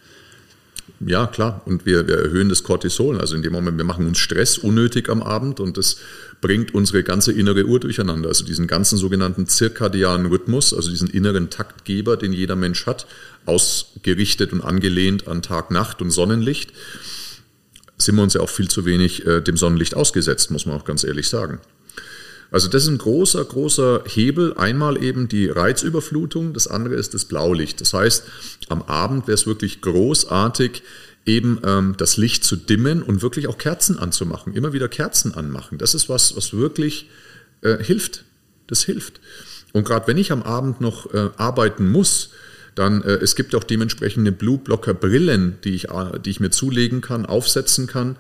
Ja, klar. Und wir, wir erhöhen das Cortisol. Also in dem Moment, wir machen uns Stress unnötig am Abend und das bringt unsere ganze innere Uhr durcheinander. Also diesen ganzen sogenannten zirkadianen Rhythmus, also diesen inneren Taktgeber, den jeder Mensch hat, ausgerichtet und angelehnt an Tag, Nacht und Sonnenlicht, sind wir uns ja auch viel zu wenig äh, dem Sonnenlicht ausgesetzt, muss man auch ganz ehrlich sagen. Also das ist ein großer, großer Hebel. Einmal eben die Reizüberflutung, das andere ist das Blaulicht. Das heißt, am Abend wäre es wirklich großartig, eben ähm, das Licht zu dimmen und wirklich auch Kerzen anzumachen. Immer wieder Kerzen anmachen. Das ist was, was wirklich äh, hilft. Das hilft. Und gerade wenn ich am Abend noch äh, arbeiten muss, dann äh, es gibt auch dementsprechende Blue Blocker Brillen, die ich, äh, die ich mir zulegen kann, aufsetzen kann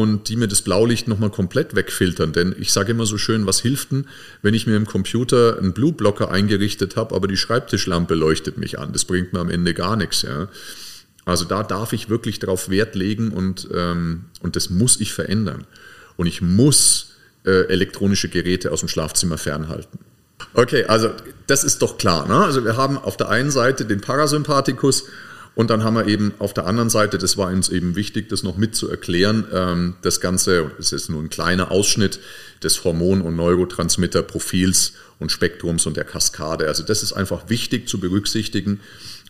und die mir das Blaulicht nochmal komplett wegfiltern. Denn ich sage immer so schön, was hilft denn, wenn ich mir im Computer einen Blue-Blocker eingerichtet habe, aber die Schreibtischlampe leuchtet mich an. Das bringt mir am Ende gar nichts. Ja. Also da darf ich wirklich darauf Wert legen und, ähm, und das muss ich verändern. Und ich muss äh, elektronische Geräte aus dem Schlafzimmer fernhalten. Okay, also das ist doch klar. Ne? Also wir haben auf der einen Seite den Parasympathikus und dann haben wir eben auf der anderen Seite, das war uns eben wichtig, das noch mit zu erklären, ähm, das Ganze, das ist nur ein kleiner Ausschnitt des Hormon- und Neurotransmitterprofils und Spektrums und der Kaskade. Also das ist einfach wichtig zu berücksichtigen.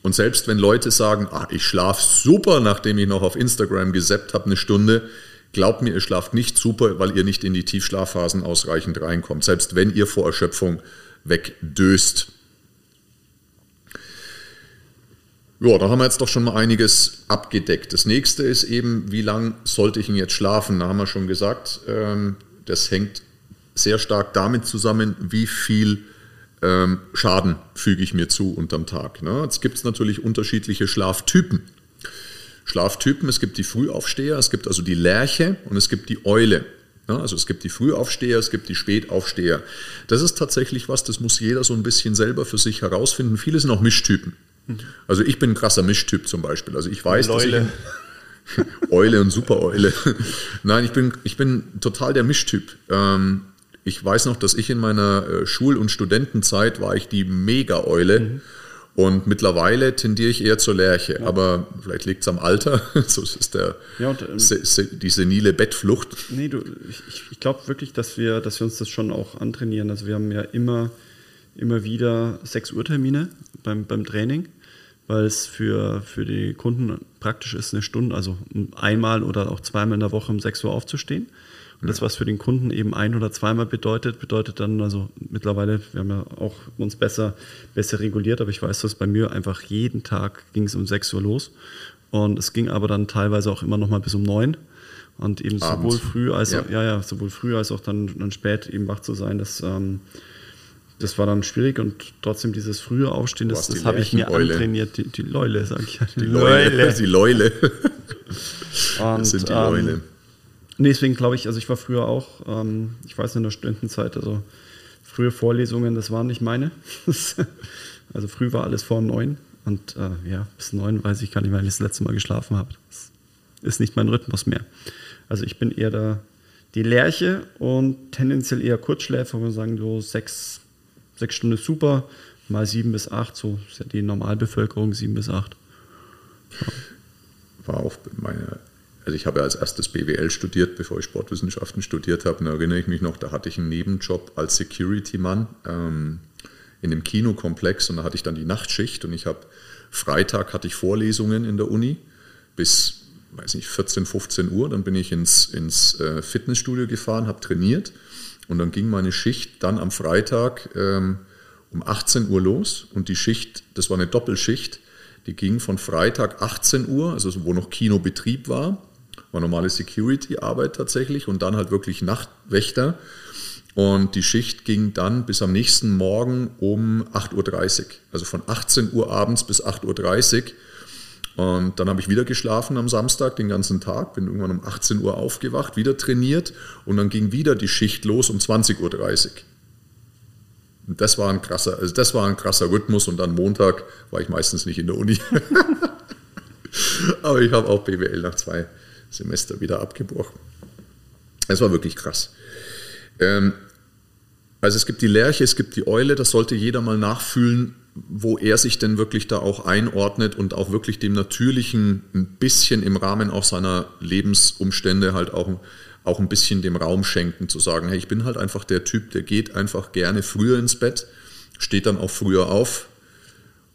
Und selbst wenn Leute sagen, ah, ich schlafe super, nachdem ich noch auf Instagram gesappt habe, eine Stunde, glaubt mir, ihr schlaft nicht super, weil ihr nicht in die Tiefschlafphasen ausreichend reinkommt. Selbst wenn ihr vor Erschöpfung wegdöst. Ja, da haben wir jetzt doch schon mal einiges abgedeckt. Das nächste ist eben, wie lange sollte ich ihn jetzt schlafen? Da haben wir schon gesagt, ähm, das hängt sehr stark damit zusammen, wie viel ähm, Schaden füge ich mir zu unterm Tag. Ne? Jetzt gibt es natürlich unterschiedliche Schlaftypen. Schlaftypen. Es gibt die Frühaufsteher, es gibt also die Lerche und es gibt die Eule. Ja, also es gibt die Frühaufsteher, es gibt die Spätaufsteher. Das ist tatsächlich was, das muss jeder so ein bisschen selber für sich herausfinden. Viele sind auch Mischtypen. Also ich bin ein krasser Mischtyp zum Beispiel. Also ich weiß, Leule. dass ich Eule und Supereule. Nein, ich bin, ich bin total der Mischtyp. Ähm, ich weiß noch, dass ich in meiner äh, Schul- und Studentenzeit war ich die Mega-Eule. Mhm. Und mittlerweile tendiere ich eher zur Lerche, ja. aber vielleicht liegt es am Alter. so ist der, ja, und, ähm, se, se, die senile Bettflucht. Nee, du, ich, ich glaube wirklich, dass wir, dass wir uns das schon auch antrainieren. Also wir haben ja immer, immer wieder 6 Uhr Termine beim, beim Training, weil es für, für die Kunden praktisch ist, eine Stunde, also einmal oder auch zweimal in der Woche um 6 Uhr aufzustehen. Und das, was für den Kunden eben ein- oder zweimal bedeutet, bedeutet dann, also mittlerweile, wir haben ja auch uns besser, besser reguliert, aber ich weiß, dass bei mir einfach jeden Tag ging es um 6 Uhr los. Und es ging aber dann teilweise auch immer noch mal bis um 9. Und eben Abends. sowohl früh als ja. ja, ja, sowohl früh als auch dann, dann spät eben wach zu sein, das, ähm, das war dann schwierig und trotzdem dieses frühe Aufstehen, das, das habe ich mir antrainiert. Die, die Leule, sage ich ja. Die, die Leule. Leule. Die Leule. Und, das sind die Leule. Ähm, Nee, deswegen glaube ich, also ich war früher auch, ähm, ich weiß in der Studentenzeit, also frühe Vorlesungen, das waren nicht meine. also früh war alles vor neun und äh, ja, bis neun weiß ich gar nicht, wann ich das letzte Mal geschlafen habe. Das ist nicht mein Rhythmus mehr. Also ich bin eher da die Lerche und tendenziell eher Kurzschläfer, wenn wir sagen, so sechs, sechs Stunden ist super, mal sieben bis acht, so ist ja die Normalbevölkerung, sieben bis acht. Ja. War auch meine also ich habe ja als erstes BWL studiert, bevor ich Sportwissenschaften studiert habe. Da erinnere ich mich noch, da hatte ich einen Nebenjob als Security-Mann ähm, in einem Kinokomplex und da hatte ich dann die Nachtschicht und ich habe Freitag hatte ich Vorlesungen in der Uni bis, weiß nicht, 14, 15 Uhr. Dann bin ich ins, ins äh, Fitnessstudio gefahren, habe trainiert und dann ging meine Schicht dann am Freitag ähm, um 18 Uhr los und die Schicht, das war eine Doppelschicht, die ging von Freitag 18 Uhr, also wo noch Kinobetrieb war, war normale Security-Arbeit tatsächlich und dann halt wirklich Nachtwächter. Und die Schicht ging dann bis am nächsten Morgen um 8.30 Uhr. Also von 18 Uhr abends bis 8.30 Uhr. Und dann habe ich wieder geschlafen am Samstag den ganzen Tag, bin irgendwann um 18 Uhr aufgewacht, wieder trainiert und dann ging wieder die Schicht los um 20.30 Uhr. Und das war ein krasser, also das war ein krasser Rhythmus und dann Montag war ich meistens nicht in der Uni. Aber ich habe auch BWL nach zwei Semester wieder abgebrochen. Es war wirklich krass. Ähm, also es gibt die Lerche, es gibt die Eule, das sollte jeder mal nachfühlen, wo er sich denn wirklich da auch einordnet und auch wirklich dem Natürlichen ein bisschen im Rahmen auch seiner Lebensumstände halt auch, auch ein bisschen dem Raum schenken, zu sagen, hey, ich bin halt einfach der Typ, der geht einfach gerne früher ins Bett, steht dann auch früher auf,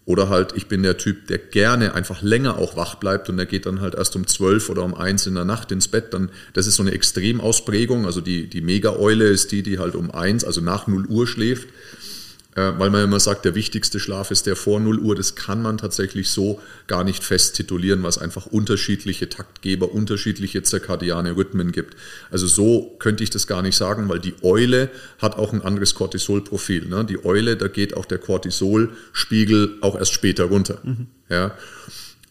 oder halt, ich bin der Typ, der gerne einfach länger auch wach bleibt und der geht dann halt erst um zwölf oder um eins in der Nacht ins Bett. Dann, das ist so eine Extremausprägung. Also die, die Mega-Eule ist die, die halt um eins, also nach 0 Uhr schläft. Weil man immer sagt, der wichtigste Schlaf ist der vor 0 Uhr. Das kann man tatsächlich so gar nicht fest titulieren, was einfach unterschiedliche Taktgeber, unterschiedliche zirkadiane Rhythmen gibt. Also so könnte ich das gar nicht sagen, weil die Eule hat auch ein anderes Cortisolprofil. Ne? Die Eule, da geht auch der Cortisolspiegel auch erst später runter. Mhm. Ja.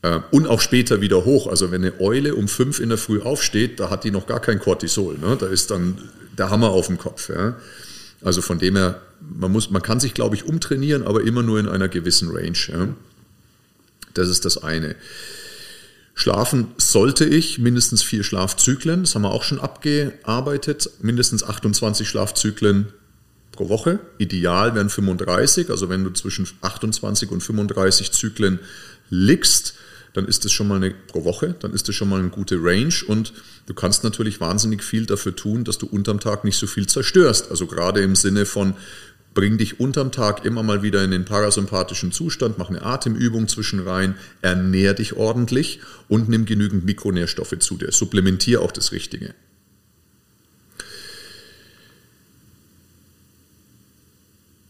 Äh, und auch später wieder hoch. Also wenn eine Eule um fünf in der Früh aufsteht, da hat die noch gar kein Cortisol. Ne? Da ist dann der Hammer auf dem Kopf. Ja? Also von dem her, man, muss, man kann sich, glaube ich, umtrainieren, aber immer nur in einer gewissen Range. Ja. Das ist das eine. Schlafen sollte ich mindestens vier Schlafzyklen, das haben wir auch schon abgearbeitet, mindestens 28 Schlafzyklen pro Woche. Ideal wären 35, also wenn du zwischen 28 und 35 Zyklen liegst, dann ist das schon mal eine pro Woche, dann ist das schon mal eine gute Range und du kannst natürlich wahnsinnig viel dafür tun, dass du unterm Tag nicht so viel zerstörst. Also gerade im Sinne von bring dich unterm Tag immer mal wieder in den parasympathischen Zustand, mach eine Atemübung zwischen rein, ernähr dich ordentlich und nimm genügend Mikronährstoffe zu dir. Supplementier auch das Richtige.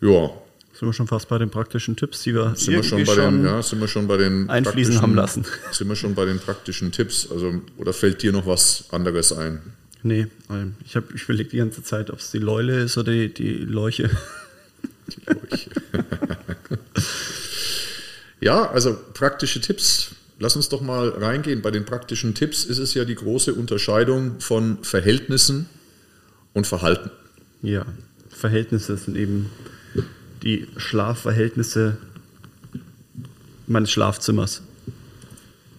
Ja, sind wir schon fast bei den praktischen Tipps, die wir, sind wir schon bei den, ja, sind wir schon bei den einfließen haben lassen. Sind wir schon bei den praktischen Tipps? Also, oder fällt dir noch was anderes ein? Nee, ich, hab, ich überlege die ganze Zeit, ob es die Leule ist oder die, die Leuche. Die Leuche. ja, also praktische Tipps. lass uns doch mal reingehen. Bei den praktischen Tipps ist es ja die große Unterscheidung von Verhältnissen und Verhalten. Ja, Verhältnisse sind eben die Schlafverhältnisse meines Schlafzimmers.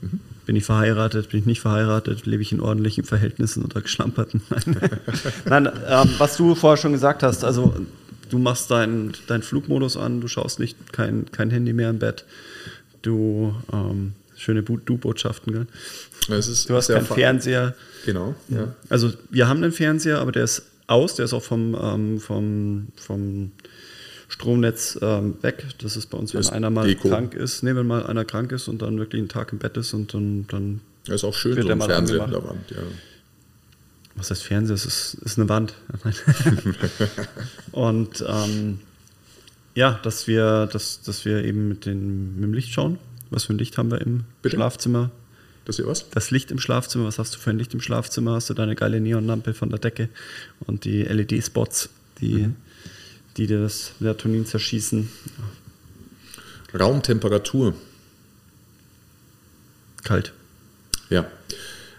Mhm. Bin ich verheiratet, bin ich nicht verheiratet, lebe ich in ordentlichen Verhältnissen oder geschlamperten? Nein, ähm, was du vorher schon gesagt hast, also du machst deinen dein Flugmodus an, du schaust nicht kein, kein Handy mehr im Bett, du ähm, schöne Du-Botschaften, gell? du hast keinen Fernseher. Genau. Ja. Also wir haben einen Fernseher, aber der ist aus, der ist auch vom, ähm, vom, vom Stromnetz ähm, weg. Das ist bei uns, wenn einer mal Deko. krank ist, nee, wenn mal einer krank ist und dann wirklich einen Tag im Bett ist und dann. dann ja, ist auch schön, so ein Fernseher an der Wand, ja. Was heißt Fernseher? Es ist, ist eine Wand. und ähm, ja, dass wir, dass, dass wir eben mit, den, mit dem Licht schauen. Was für ein Licht haben wir im Bitte? Schlafzimmer? Das hier was? Das Licht im Schlafzimmer. Was hast du für ein Licht im Schlafzimmer? Hast du deine geile Neonlampe von der Decke und die LED-Spots, die mhm die das Melatonin zerschießen. Raumtemperatur. Kalt. Ja.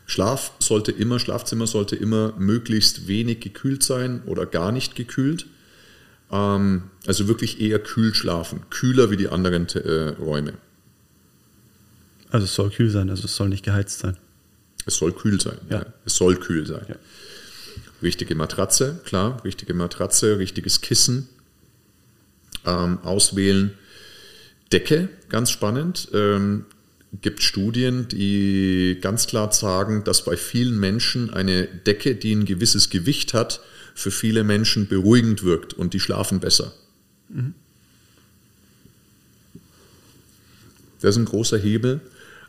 Schlaf sollte immer, Schlafzimmer sollte immer möglichst wenig gekühlt sein oder gar nicht gekühlt. Ähm, also wirklich eher kühl schlafen, kühler wie die anderen äh, Räume. Also es soll kühl sein, also es soll nicht geheizt sein. Es soll kühl sein, ja. ja. Es soll kühl sein. Ja. Richtige Matratze, klar, richtige Matratze, richtiges Kissen ähm, auswählen. Decke, ganz spannend. Ähm, gibt Studien, die ganz klar sagen, dass bei vielen Menschen eine Decke, die ein gewisses Gewicht hat, für viele Menschen beruhigend wirkt und die schlafen besser. Mhm. Das ist ein großer Hebel.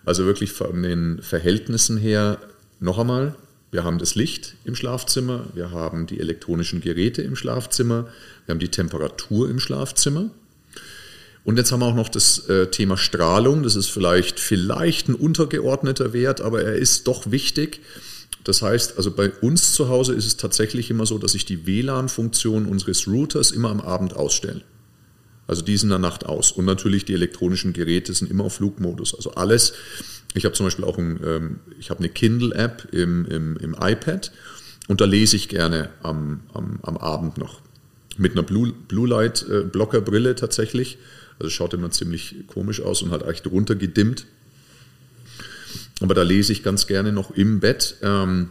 Also wirklich von den Verhältnissen her noch einmal wir haben das Licht im Schlafzimmer, wir haben die elektronischen Geräte im Schlafzimmer, wir haben die Temperatur im Schlafzimmer. Und jetzt haben wir auch noch das äh, Thema Strahlung. Das ist vielleicht, vielleicht ein untergeordneter Wert, aber er ist doch wichtig. Das heißt, also bei uns zu Hause ist es tatsächlich immer so, dass ich die WLAN-Funktion unseres Routers immer am Abend ausstelle. Also die sind in der Nacht aus. Und natürlich die elektronischen Geräte sind immer auf Flugmodus. Also alles, ich habe zum Beispiel auch ein, ähm, ich habe eine Kindle-App im, im, im, iPad und da lese ich gerne am, am, am Abend noch. Mit einer Blue, Blue Light äh, Blocker Brille tatsächlich. Also schaut immer ziemlich komisch aus und halt echt runtergedimmt. Aber da lese ich ganz gerne noch im Bett, ähm,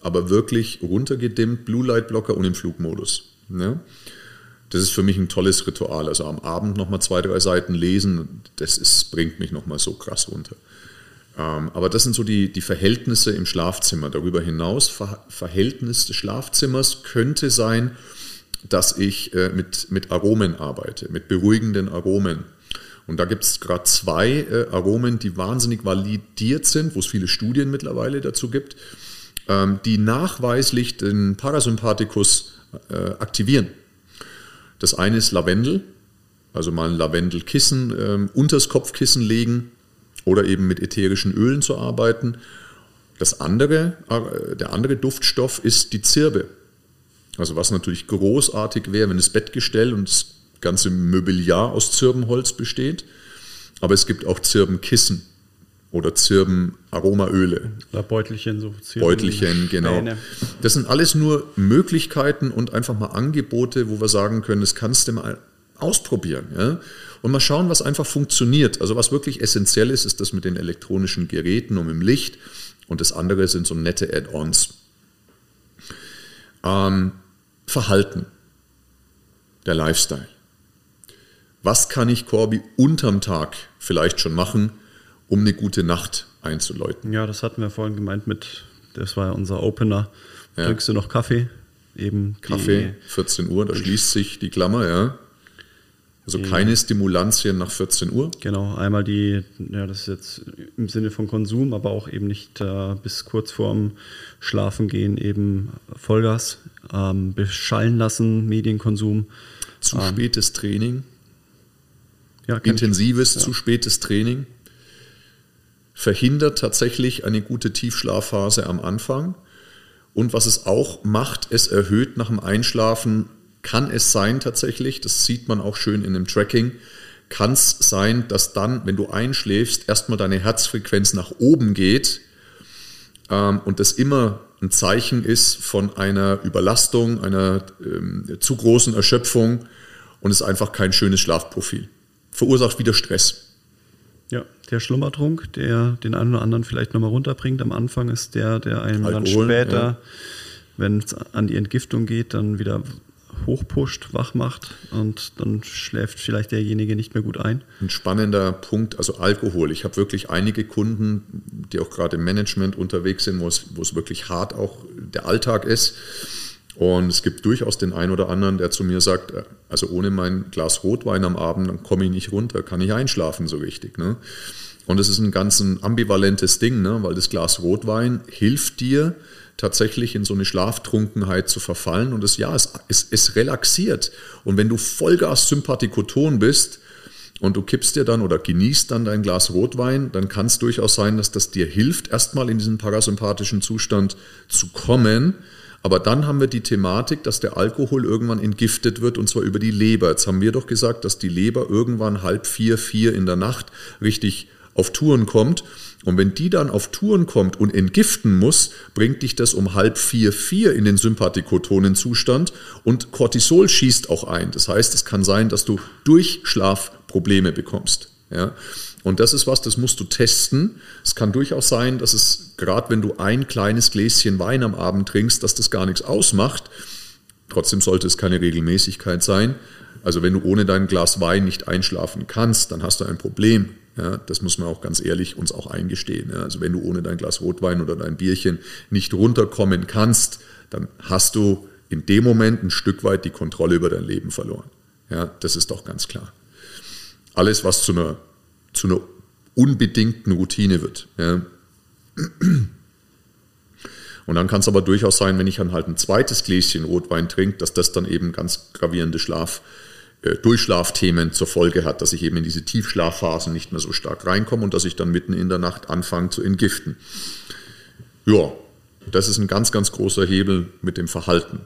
aber wirklich runtergedimmt, Blue Light Blocker und im Flugmodus. Ja? Das ist für mich ein tolles Ritual. Also am Abend nochmal zwei, drei Seiten lesen, das ist, bringt mich nochmal so krass runter. Ähm, aber das sind so die, die Verhältnisse im Schlafzimmer. Darüber hinaus, Ver Verhältnis des Schlafzimmers könnte sein, dass ich äh, mit, mit Aromen arbeite, mit beruhigenden Aromen. Und da gibt es gerade zwei äh, Aromen, die wahnsinnig validiert sind, wo es viele Studien mittlerweile dazu gibt, ähm, die nachweislich den Parasympathikus äh, aktivieren. Das eine ist Lavendel, also mal ein Lavendelkissen ähm, unters Kopfkissen legen oder eben mit ätherischen Ölen zu arbeiten. Das andere, äh, der andere Duftstoff ist die Zirbe. Also was natürlich großartig wäre, wenn das Bettgestell und das ganze Mobiliar aus Zirbenholz besteht. Aber es gibt auch Zirbenkissen oder Zirbenaromaöle. Oder Beutelchen, so Zirben Beutelchen, genau. Das sind alles nur Möglichkeiten und einfach mal Angebote, wo wir sagen können, das kannst du mal ausprobieren. Ja? Und mal schauen, was einfach funktioniert. Also was wirklich essentiell ist, ist das mit den elektronischen Geräten und im Licht. Und das andere sind so nette Add-ons. Ähm, Verhalten, der Lifestyle. Was kann ich, Corby, unterm Tag vielleicht schon machen, um eine gute Nacht einzuläuten? Ja, das hatten wir vorhin gemeint mit, das war ja unser Opener. Ja. Trinkst du noch Kaffee? Eben Kaffee, 14 Uhr, da schließt sich die Klammer, ja. Also keine Stimulantien nach 14 Uhr? Genau, einmal die, ja, das ist jetzt im Sinne von Konsum, aber auch eben nicht äh, bis kurz vorm Schlafengehen eben Vollgas, ähm, beschallen lassen, Medienkonsum. Zu ähm, spätes Training? Ja, Intensives, ja. zu spätes Training verhindert tatsächlich eine gute Tiefschlafphase am Anfang. Und was es auch macht, es erhöht nach dem Einschlafen kann es sein tatsächlich, das sieht man auch schön in dem Tracking, kann es sein, dass dann, wenn du einschläfst, erstmal deine Herzfrequenz nach oben geht ähm, und das immer ein Zeichen ist von einer Überlastung, einer ähm, zu großen Erschöpfung und ist einfach kein schönes Schlafprofil. Verursacht wieder Stress. Ja, der Schlummertrunk, der den einen oder anderen vielleicht nochmal runterbringt am Anfang, ist der, der einem Alkohol, dann später, ja. wenn es an die Entgiftung geht, dann wieder hochpusht, wach macht und dann schläft vielleicht derjenige nicht mehr gut ein. Ein spannender Punkt, also Alkohol. Ich habe wirklich einige Kunden, die auch gerade im Management unterwegs sind, wo es, wo es wirklich hart auch der Alltag ist. Und es gibt durchaus den einen oder anderen, der zu mir sagt, also ohne mein Glas Rotwein am Abend, dann komme ich nicht runter, kann ich einschlafen so richtig. Ne? Und das ist ein ganz ein ambivalentes Ding, ne? weil das Glas Rotwein hilft dir, tatsächlich in so eine Schlaftrunkenheit zu verfallen. Und es, ja, es, es, es relaxiert. Und wenn du Vollgas Sympathikoton bist und du kippst dir dann oder genießt dann dein Glas Rotwein, dann kann es durchaus sein, dass das dir hilft, erstmal in diesen parasympathischen Zustand zu kommen. Aber dann haben wir die Thematik, dass der Alkohol irgendwann entgiftet wird und zwar über die Leber. Jetzt haben wir doch gesagt, dass die Leber irgendwann halb vier, vier in der Nacht richtig auf Touren kommt. Und wenn die dann auf Touren kommt und entgiften muss, bringt dich das um halb vier, vier in den sympathikotonen Zustand und Cortisol schießt auch ein. Das heißt, es kann sein, dass du durch Schlaf Probleme bekommst. Ja? Und das ist was, das musst du testen. Es kann durchaus sein, dass es, gerade wenn du ein kleines Gläschen Wein am Abend trinkst, dass das gar nichts ausmacht. Trotzdem sollte es keine Regelmäßigkeit sein. Also wenn du ohne dein Glas Wein nicht einschlafen kannst, dann hast du ein Problem. Ja, das muss man auch ganz ehrlich uns auch eingestehen. Ja, also wenn du ohne dein Glas Rotwein oder dein Bierchen nicht runterkommen kannst, dann hast du in dem Moment ein Stück weit die Kontrolle über dein Leben verloren. Ja, das ist doch ganz klar. Alles, was zu einer, zu einer unbedingten Routine wird. Ja. Und dann kann es aber durchaus sein, wenn ich dann halt ein zweites Gläschen Rotwein trinke, dass das dann eben ganz gravierende Schlaf- äh, Durchschlafthemen zur Folge hat, dass ich eben in diese Tiefschlafphasen nicht mehr so stark reinkomme und dass ich dann mitten in der Nacht anfange zu entgiften. Ja, das ist ein ganz, ganz großer Hebel mit dem Verhalten.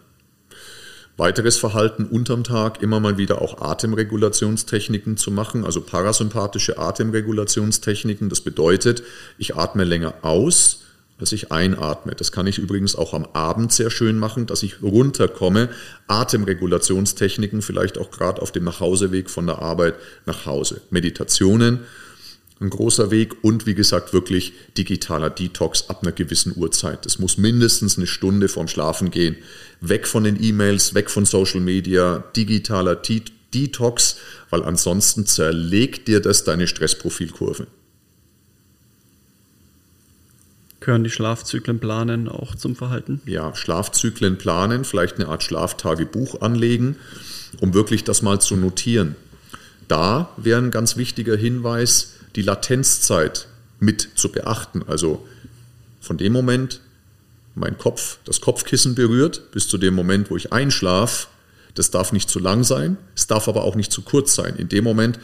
Weiteres Verhalten unterm Tag immer mal wieder auch Atemregulationstechniken zu machen, also parasympathische Atemregulationstechniken. Das bedeutet, ich atme länger aus, dass ich einatme. Das kann ich übrigens auch am Abend sehr schön machen, dass ich runterkomme. Atemregulationstechniken, vielleicht auch gerade auf dem Nachhauseweg von der Arbeit nach Hause. Meditationen, ein großer Weg und wie gesagt wirklich digitaler Detox ab einer gewissen Uhrzeit. Das muss mindestens eine Stunde vorm Schlafen gehen. Weg von den E-Mails, weg von Social Media, digitaler Detox, weil ansonsten zerlegt dir das deine Stressprofilkurve. Gehören die Schlafzyklen planen auch zum Verhalten? Ja, Schlafzyklen planen, vielleicht eine Art Schlaftagebuch anlegen, um wirklich das mal zu notieren. Da wäre ein ganz wichtiger Hinweis, die Latenzzeit mit zu beachten. Also von dem Moment, mein Kopf, das Kopfkissen berührt, bis zu dem Moment, wo ich einschlafe, das darf nicht zu lang sein, es darf aber auch nicht zu kurz sein. In dem Moment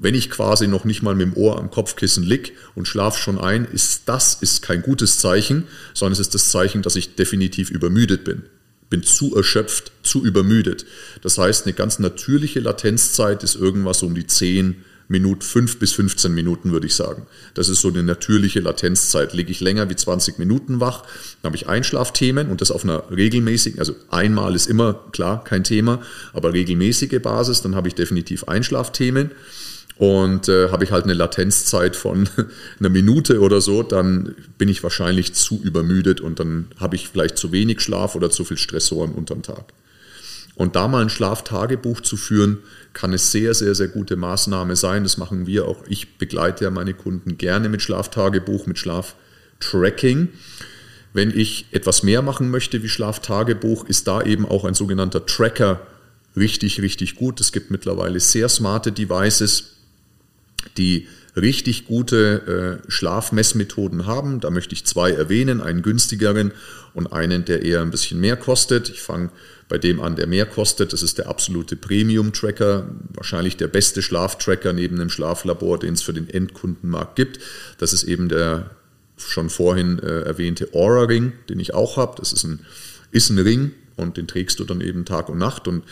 wenn ich quasi noch nicht mal mit dem Ohr am Kopfkissen lieg und schlaf schon ein, ist das ist kein gutes Zeichen, sondern es ist das Zeichen, dass ich definitiv übermüdet bin. Bin zu erschöpft, zu übermüdet. Das heißt, eine ganz natürliche Latenzzeit ist irgendwas um die 10 Minuten, 5 bis 15 Minuten, würde ich sagen. Das ist so eine natürliche Latenzzeit. Liege ich länger wie 20 Minuten wach, dann habe ich Einschlafthemen und das auf einer regelmäßigen, also einmal ist immer klar kein Thema, aber regelmäßige Basis, dann habe ich definitiv Einschlafthemen und äh, habe ich halt eine Latenzzeit von einer Minute oder so, dann bin ich wahrscheinlich zu übermüdet und dann habe ich vielleicht zu wenig Schlaf oder zu viel Stressoren unterm Tag. Und da mal ein Schlaftagebuch zu führen, kann eine sehr, sehr, sehr gute Maßnahme sein. Das machen wir auch. Ich begleite ja meine Kunden gerne mit Schlaftagebuch, mit Schlaftracking. Wenn ich etwas mehr machen möchte wie Schlaftagebuch, ist da eben auch ein sogenannter Tracker richtig, richtig gut. Es gibt mittlerweile sehr smarte Devices, die richtig gute äh, Schlafmessmethoden haben. Da möchte ich zwei erwähnen, einen günstigeren und einen, der eher ein bisschen mehr kostet. Ich fange bei dem an, der mehr kostet. Das ist der absolute Premium-Tracker, wahrscheinlich der beste Schlaftracker neben dem Schlaflabor, den es für den Endkundenmarkt gibt. Das ist eben der schon vorhin äh, erwähnte Aura-Ring, den ich auch habe. Das ist ein, ist ein Ring und den trägst du dann eben Tag und Nacht und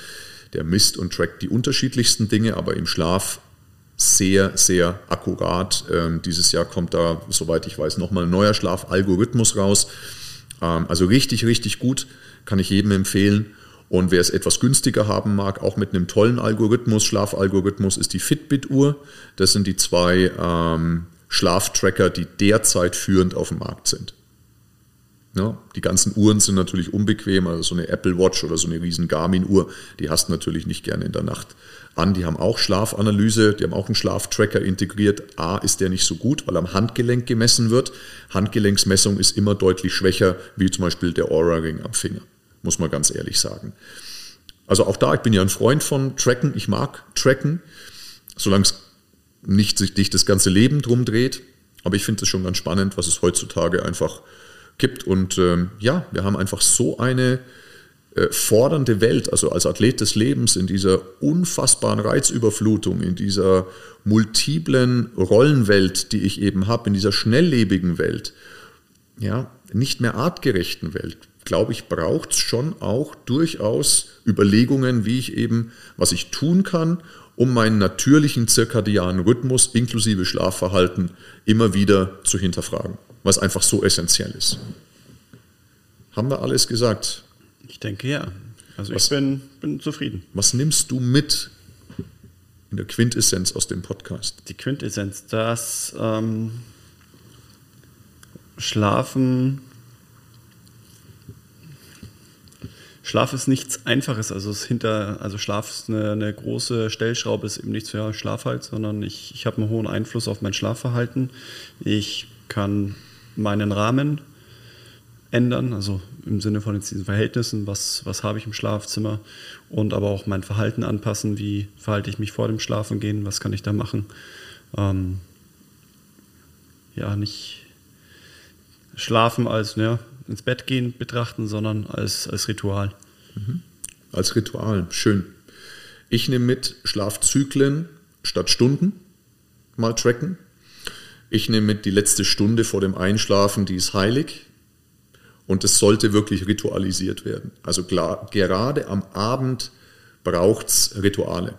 der misst und trackt die unterschiedlichsten Dinge, aber im Schlaf sehr, sehr akkurat. Ähm, dieses Jahr kommt da, soweit ich weiß, nochmal ein neuer Schlafalgorithmus raus. Ähm, also richtig, richtig gut, kann ich jedem empfehlen. Und wer es etwas günstiger haben mag, auch mit einem tollen Algorithmus, Schlafalgorithmus, ist die Fitbit-Uhr. Das sind die zwei ähm, Schlaftracker, die derzeit führend auf dem Markt sind. Ja, die ganzen Uhren sind natürlich unbequem, also so eine Apple Watch oder so eine riesen Garmin-Uhr, die hast du natürlich nicht gerne in der Nacht an. Die haben auch Schlafanalyse, die haben auch einen Schlaftracker integriert. A ist der nicht so gut, weil am Handgelenk gemessen wird. Handgelenksmessung ist immer deutlich schwächer, wie zum Beispiel der Aura-Ring am Finger, muss man ganz ehrlich sagen. Also auch da, ich bin ja ein Freund von Tracken, ich mag Tracken, solange es nicht sich nicht das ganze Leben drum dreht. Aber ich finde es schon ganz spannend, was es heutzutage einfach gibt. Und ähm, ja, wir haben einfach so eine äh, fordernde Welt, also als Athlet des Lebens in dieser unfassbaren Reizüberflutung, in dieser multiplen Rollenwelt, die ich eben habe, in dieser schnelllebigen Welt, ja, nicht mehr artgerechten Welt, glaube ich, braucht es schon auch durchaus Überlegungen, wie ich eben, was ich tun kann, um meinen natürlichen zirkadianen Rhythmus inklusive Schlafverhalten immer wieder zu hinterfragen was einfach so essentiell ist. Haben wir alles gesagt? Ich denke ja. Also was, ich bin, bin zufrieden. Was nimmst du mit in der Quintessenz aus dem Podcast? Die Quintessenz, dass ähm, Schlafen Schlaf ist nichts Einfaches. Also, es hinter, also Schlaf ist eine, eine große Stellschraube, ist eben nichts für Schlaf halt, sondern ich, ich habe einen hohen Einfluss auf mein Schlafverhalten. Ich kann meinen Rahmen ändern, also im Sinne von diesen Verhältnissen, was, was habe ich im Schlafzimmer und aber auch mein Verhalten anpassen, wie verhalte ich mich vor dem Schlafengehen, was kann ich da machen. Ähm, ja, nicht Schlafen als ja, ins Bett gehen betrachten, sondern als, als Ritual. Mhm. Als Ritual, schön. Ich nehme mit Schlafzyklen statt Stunden mal tracken. Ich nehme mit die letzte Stunde vor dem Einschlafen, die ist heilig. Und es sollte wirklich ritualisiert werden. Also klar, gerade am Abend braucht es Rituale.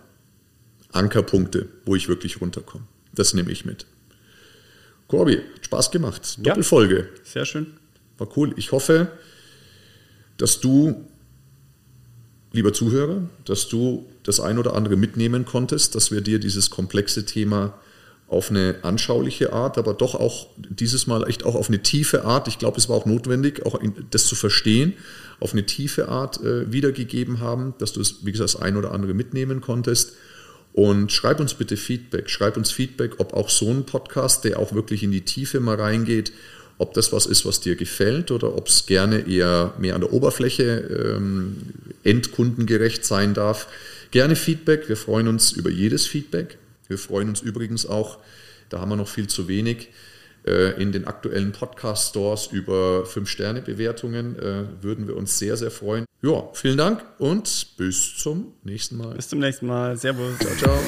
Ankerpunkte, wo ich wirklich runterkomme. Das nehme ich mit. Corby, Spaß gemacht. Doppelfolge. Ja, sehr schön. War cool. Ich hoffe, dass du, lieber Zuhörer, dass du das ein oder andere mitnehmen konntest, dass wir dir dieses komplexe Thema auf eine anschauliche Art, aber doch auch dieses Mal echt auch auf eine tiefe Art, ich glaube, es war auch notwendig, auch das zu verstehen, auf eine tiefe Art äh, wiedergegeben haben, dass du es, wie gesagt, das ein oder andere mitnehmen konntest. Und schreib uns bitte Feedback. Schreib uns Feedback, ob auch so ein Podcast, der auch wirklich in die Tiefe mal reingeht, ob das was ist, was dir gefällt oder ob es gerne eher mehr an der Oberfläche ähm, endkundengerecht sein darf. Gerne Feedback. Wir freuen uns über jedes Feedback. Wir freuen uns übrigens auch, da haben wir noch viel zu wenig, äh, in den aktuellen Podcast-Stores über 5-Sterne-Bewertungen. Äh, würden wir uns sehr, sehr freuen. Ja, vielen Dank und bis zum nächsten Mal. Bis zum nächsten Mal. Servus. Ciao, ciao.